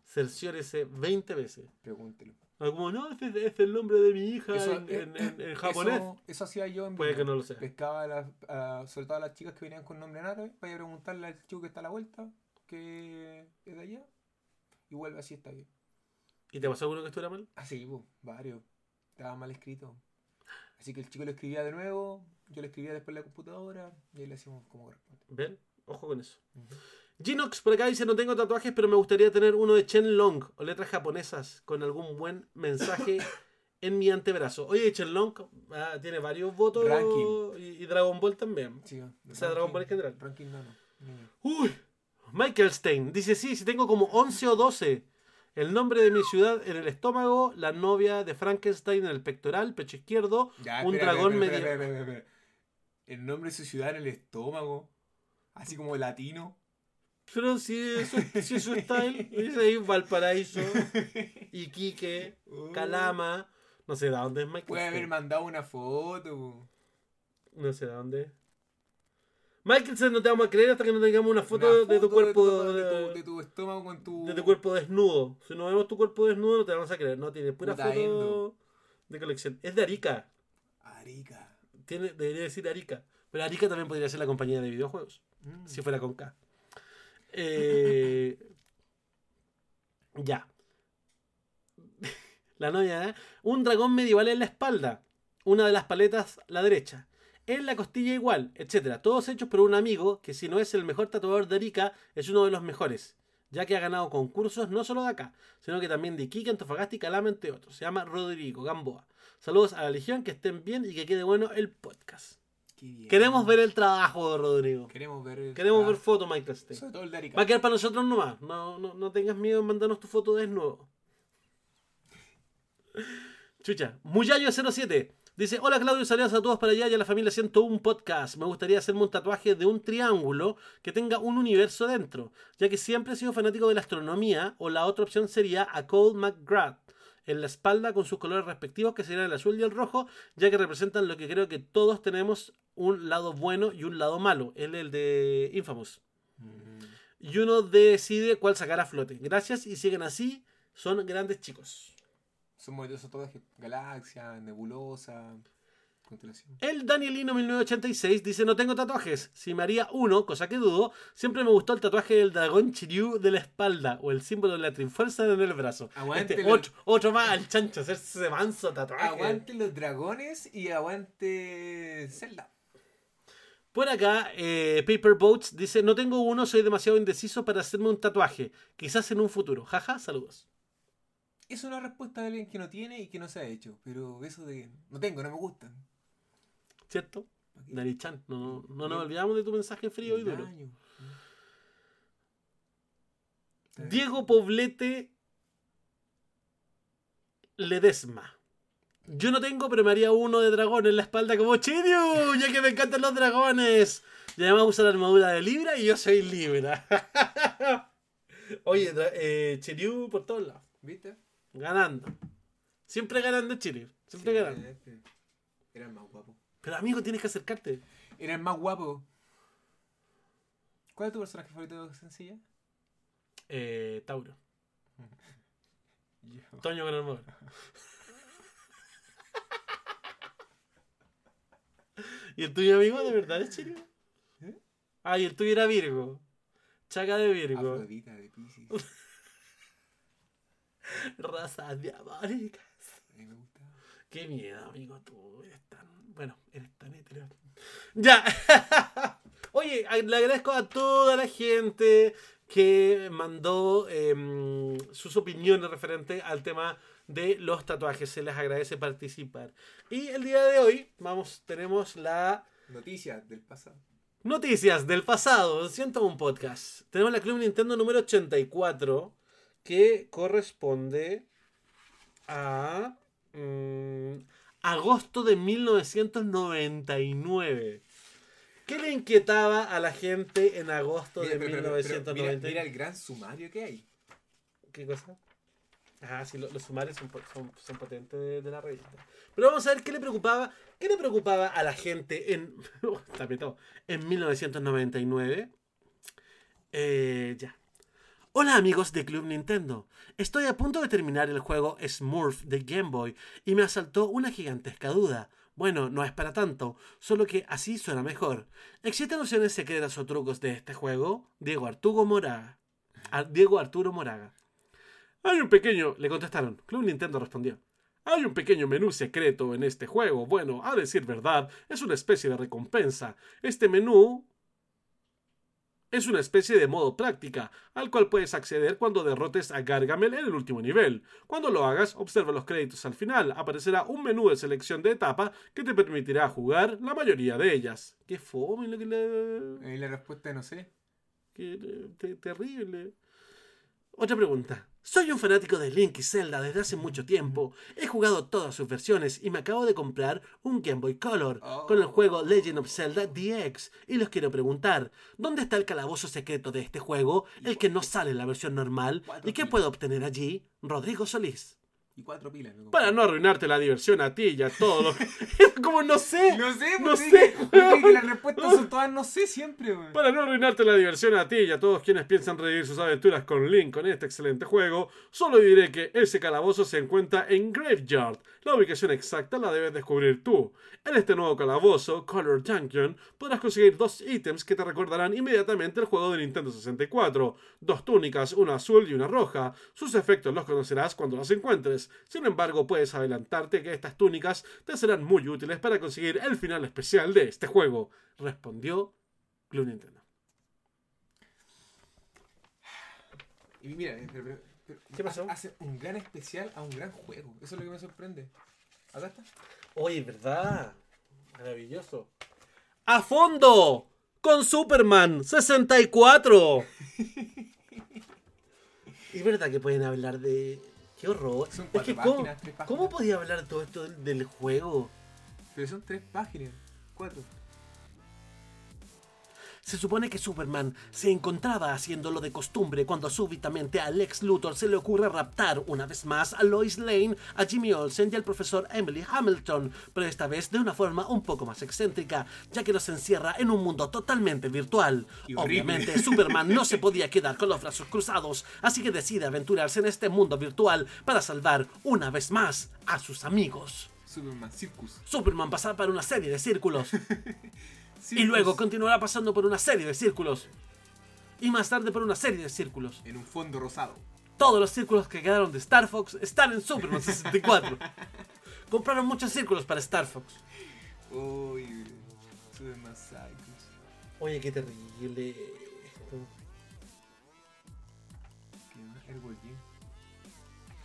cerciórese 20 veces. Pregúntelo. Como, no, ese, ese es el nombre de mi hija Eso, en, eh, en- en- en japonés. Eso, eso hacía yo en Puede que Vietnam. no lo sea. Pescaba a- sobre todo a las chicas que venían con nombre en árabe. Vaya a preguntarle al chico que está a la vuelta, que es de allá. Y vuelve así, está bien. ¿Y te pasó alguno que estuviera mal? Así, pues, varios. Estaba mal escrito. Así que el chico lo escribía de nuevo, yo lo escribía después en la computadora y ahí le hacíamos como corresponde. ¿Ven? Ojo con eso. Ginox por acá dice, no tengo tatuajes, pero me gustaría tener uno de Chen Long o letras japonesas con algún buen mensaje [LAUGHS] en mi antebrazo. Oye, Chen Long ah, tiene varios votos y, y Dragon Ball también. Sí, O sea, Dragon Ball en general. Ranking no, no. Uy, Michael Stein dice, sí, sí tengo como 11 o 12. El nombre de mi ciudad en el estómago, la novia de Frankenstein en el pectoral, pecho izquierdo, Ya, un espera, dragón medio... El nombre de su ciudad en el estómago. Así como latino. Pero si eso, si eso está él, dice ahí Valparaíso, Iquique, Calama, no sé de dónde es Michael Puede haber mandado una foto. No sé de dónde. Michael, no te vamos a creer hasta que no tengamos una foto, Una de tu cuerpo de tu, de de, tu- de tu estómago con tu. de tu cuerpo desnudo. Si no vemos tu cuerpo desnudo, no te vamos a creer. No, tiene pura foto endo. de colección. Es de Arica. Arica. Tiene, debería decir Arica. Pero Arica también podría ser la compañía de videojuegos. Mm. Si fuera con K. Eh, ya. [LAUGHS] La novia, ¿eh? Un dragón medieval en la espalda. Una de las paletas la derecha. En la costilla igual, etcétera. Todos hechos por un amigo que si no es el mejor tatuador de Arica, es uno de los mejores. Ya que ha ganado concursos no solo de acá, sino que también de Iquique, Antofagasta y Calama, entre otros. Se llama Rodrigo Gamboa. Saludos a la Legión, que estén bien y que quede bueno el podcast. Queremos ver el trabajo de Rodrigo. Queremos ver. el- Queremos ver fotos, Michael Stein. Sobre todo el de Arica. Va a quedar para nosotros nomás. No, no, no tengas miedo en mandarnos tu foto desnudo. Chucha. Muyayo07 dice: Hola Claudio, saludos a todos para allá y a la familia 101 Podcast. Me gustaría hacerme un tatuaje de un triángulo que tenga un universo dentro, ya que siempre he sido fanático de la astronomía, o la otra opción sería a Cole McGrath en la espalda con sus colores respectivos, que serían el azul y el rojo, ya que representan lo que creo que todos tenemos un lado bueno y un lado malo. Es el de Infamous Mm. y uno decide cuál sacar a flote. Gracias y siguen así, son grandes chicos. Son esos tatuajes. Galaxia, nebulosa. El Danielino 1986 dice no tengo tatuajes. Si me haría uno, cosa que dudo, siempre me gustó el tatuaje del dragón Chiryu de la espalda o el símbolo de la Trifuerza en el brazo. Aguante Este, los- otro, otro más al chancho, hacerse manso tatuaje. Aguante los dragones y aguante Zelda. Por acá, eh, Paper Boats dice no tengo uno, soy demasiado indeciso para hacerme un tatuaje. Quizás en un futuro. Jaja, saludos. Es una respuesta de alguien que no tiene y que no se ha hecho. Pero eso de. No tengo, no me gustan. ¿Cierto? Nari-chan, no, no, no nos olvidamos de tu mensaje frío y duro. Diego Poblete Ledesma. Yo no tengo, pero me haría uno de dragón en la espalda como Chiryu, ya que me encantan los dragones. Y además usa la armadura de Libra y yo soy Libra. [LAUGHS] Oye, eh, Chiryu por todos lados. ¿Viste? Ganando. Siempre ganando Chiryu. Siempre Sí, ganando. Era el más guapo. Pero amigo, tienes que acercarte. Era el más guapo. ¿Cuál es tu personaje favorito de sencilla? Eh, Tauro. [LAUGHS] Yo. Toño con armadura. ¿Y el tuyo amigo de verdad es Chiryu? ¿Eh? Ah, y el tuyo era Virgo. Chaca de Virgo. Afrodita de Pisces. [LAUGHS] Razas diabólicas. A mí me gusta. Qué miedo, amigo, tú eres tan. Bueno, eres tan hetero. [LAUGHS] Ya. [LAUGHS] Oye, le agradezco a toda la gente que mandó em, sus opiniones referente al tema de los tatuajes. Se les agradece participar. Y el día de hoy, vamos, tenemos la Noticias del pasado. Noticias del pasado, siento un podcast. Tenemos la Club Nintendo número 84 que corresponde a mm, agosto de 1999. ¿Qué le inquietaba a la gente en agosto Mira, de pero- pero- pero 1999? mira, mira el gran sumario que hay. ¿Qué cosa? Ah, sí, lo- los, sumarios son, son, son potentes de, de la revista. Pero vamos a ver qué le preocupaba, qué le preocupaba a la gente en, [LAUGHS] en 1999. Eh, ya. Hola amigos de Club Nintendo. Estoy a punto de terminar el juego Smurf de Game Boy y me asaltó una gigantesca duda. Bueno, no es para tanto, solo que así suena mejor. ¿Existen opciones secretas o trucos de este juego? Diego Arturo Moraga. Ar- Diego Arturo Moraga. Hay un pequeño, le contestaron. Club Nintendo respondió. Hay un pequeño menú secreto en este juego. Bueno, a decir verdad, es una especie de recompensa. Este menú es una especie de modo práctica, al cual puedes acceder cuando derrotes a Gargamel en el último nivel. Cuando lo hagas, observa los créditos al final. Aparecerá un menú de selección de etapa que te permitirá jugar la mayoría de ellas. Qué fome lo que le... Eh, la respuesta no sé. Qué eh, te- terrible. Otra pregunta. Soy un fanático de Link y Zelda desde hace mucho tiempo. He jugado todas sus versiones y me acabo de comprar un Game Boy Color Oh. con el juego Legend of Zelda DX. Y les quiero preguntar, ¿dónde está el calabozo secreto de este juego? El que no sale en la versión normal. ¿Y qué puedo obtener allí? Rodrigo Solís. Y cuatro pilas. me. Para no arruinarte la diversión a ti y a todos los... [LAUGHS] Es como no sé. No sé, No sé, que las respuestas son todas no sé siempre, weón. Para no arruinarte la diversión a ti y a todos quienes piensan revivir sus aventuras con Link con este excelente juego, solo diré que ese calabozo se encuentra en Graveyard. La ubicación exacta la debes descubrir tú. En este nuevo calabozo, Color Dungeon, podrás conseguir dos ítems que te recordarán inmediatamente el juego de Nintendo 64. Dos túnicas, una azul y una roja. Sus efectos los conocerás cuando los encuentres. Sin embargo, puedes adelantarte que estas túnicas te serán muy útiles para conseguir el final especial de este juego. Respondió Club Nintendo. Y mira, eh, pero- pero- pero ¿Qué pasó? ha- Hace un gran especial a un gran juego. Eso es lo que me sorprende. Acá está. Oye, ¿verdad? Maravilloso. ¡A fondo! Con Superman 64. [LAUGHS] es verdad que pueden hablar de. ¡Qué horror! Son Es que, ¿cómo, páginas, tres páginas. ¿Cómo podía hablar todo esto del, del juego? Pero son tres páginas. Cuatro. Se supone que Superman se encontraba haciendo lo de costumbre cuando súbitamente a Lex Luthor se le ocurre raptar una vez más a Lois Lane, a Jimmy Olsen y al profesor Emily Hamilton, pero esta vez de una forma un poco más excéntrica, ya que los encierra en un mundo totalmente virtual. Obviamente Superman no se podía quedar con los brazos cruzados, así que decide aventurarse en este mundo virtual para salvar una vez más a sus amigos. Superman Circus. Superman pasará por una serie de círculos [LAUGHS] y Circus. luego continuará pasando por una serie de círculos. Y más tarde por una serie de círculos. En un fondo rosado. Todos los círculos que quedaron de Star Fox están en Superman [LAUGHS] 64. Compraron muchos círculos para Star Fox. Uy, Superman. Oye, qué terrible. ¿Qué? Airwall Gym.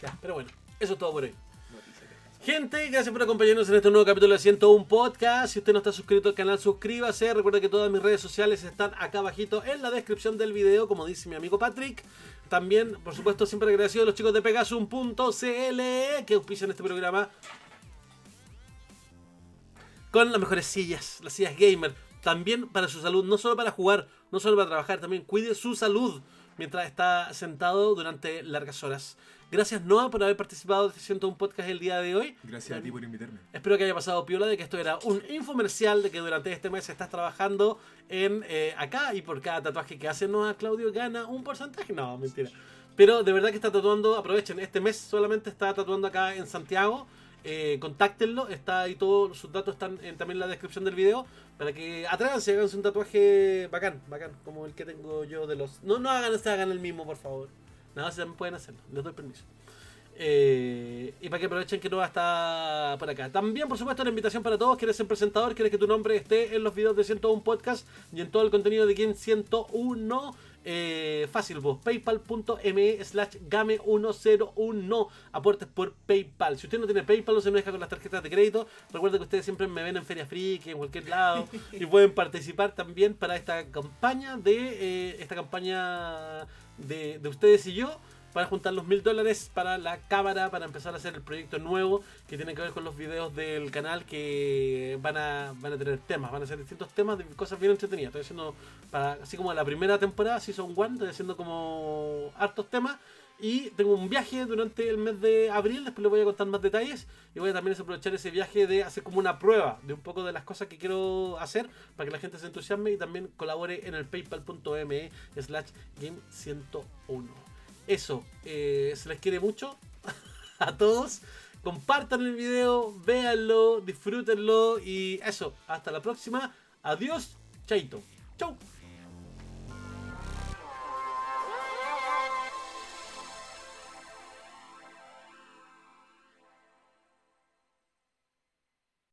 Ya, pero bueno, eso es todo por hoy. Gente, gracias por acompañarnos en este nuevo capítulo de 101 Podcast. Si usted no está suscrito al canal, suscríbase. Recuerda que todas mis redes sociales están acá abajito en la descripción del video, como dice mi amigo Patrick. También, por supuesto, siempre agradecido a los chicos de Pegasus.cl que auspician este programa con las mejores sillas, las sillas gamer. También para su salud, no solo para jugar, no solo para trabajar, también cuide su salud mientras está sentado durante largas horas. Gracias Noah por haber participado de este 101 podcast el día de hoy. Gracias a ti por invitarme. Espero que haya pasado piola de que esto era un infomercial de que durante este mes estás trabajando en eh, acá y por cada tatuaje que hace Noah Claudio gana un porcentaje. No, mentira. Pero de verdad que está tatuando, aprovechen, este mes solamente está tatuando acá en Santiago. Eh, contáctenlo, está ahí todos sus datos están en- también en la descripción del video para que atrévanse, háganse un tatuaje bacán, bacán, como el que tengo yo de los. No, no hagan este, hagan el mismo, por favor. Nada, se pueden hacerlo, les doy permiso. Eh, y para que aprovechen que Noah está por acá. También, por supuesto, una invitación para todos. ¿Quieres ser presentador? ¿Quieres que tu nombre esté en los videos de 101 Podcast y en todo el contenido de Game 101? Eh, fácil, vos. Paypal.me slash game101. Aportes por PayPal. Si usted no tiene PayPal, no se me deja con las tarjetas de crédito. Recuerda que ustedes siempre me ven en Feria Friki, en cualquier lado. [LAUGHS] y pueden participar también para esta campaña de eh, esta campaña de, de ustedes y yo para juntar los mil dólares para la cámara, para empezar a hacer el proyecto nuevo que tiene que ver con los videos del canal que van a, van a tener temas, van a ser distintos temas de cosas bien entretenidas. Estoy haciendo, para, así como la primera temporada, Season 1, estoy haciendo como hartos temas. Y tengo un viaje durante el mes de abril, después les voy a contar más detalles. Y voy a también aprovechar ese viaje de hacer como una prueba de un poco de las cosas que quiero hacer para que la gente se entusiasme y también colabore en el paypal.me slash game 101 eso, eh, se les quiere mucho [LAUGHS] a todos. Compartan el video, véanlo, disfrútenlo y eso. Hasta la próxima. Adiós, chaito. Chau.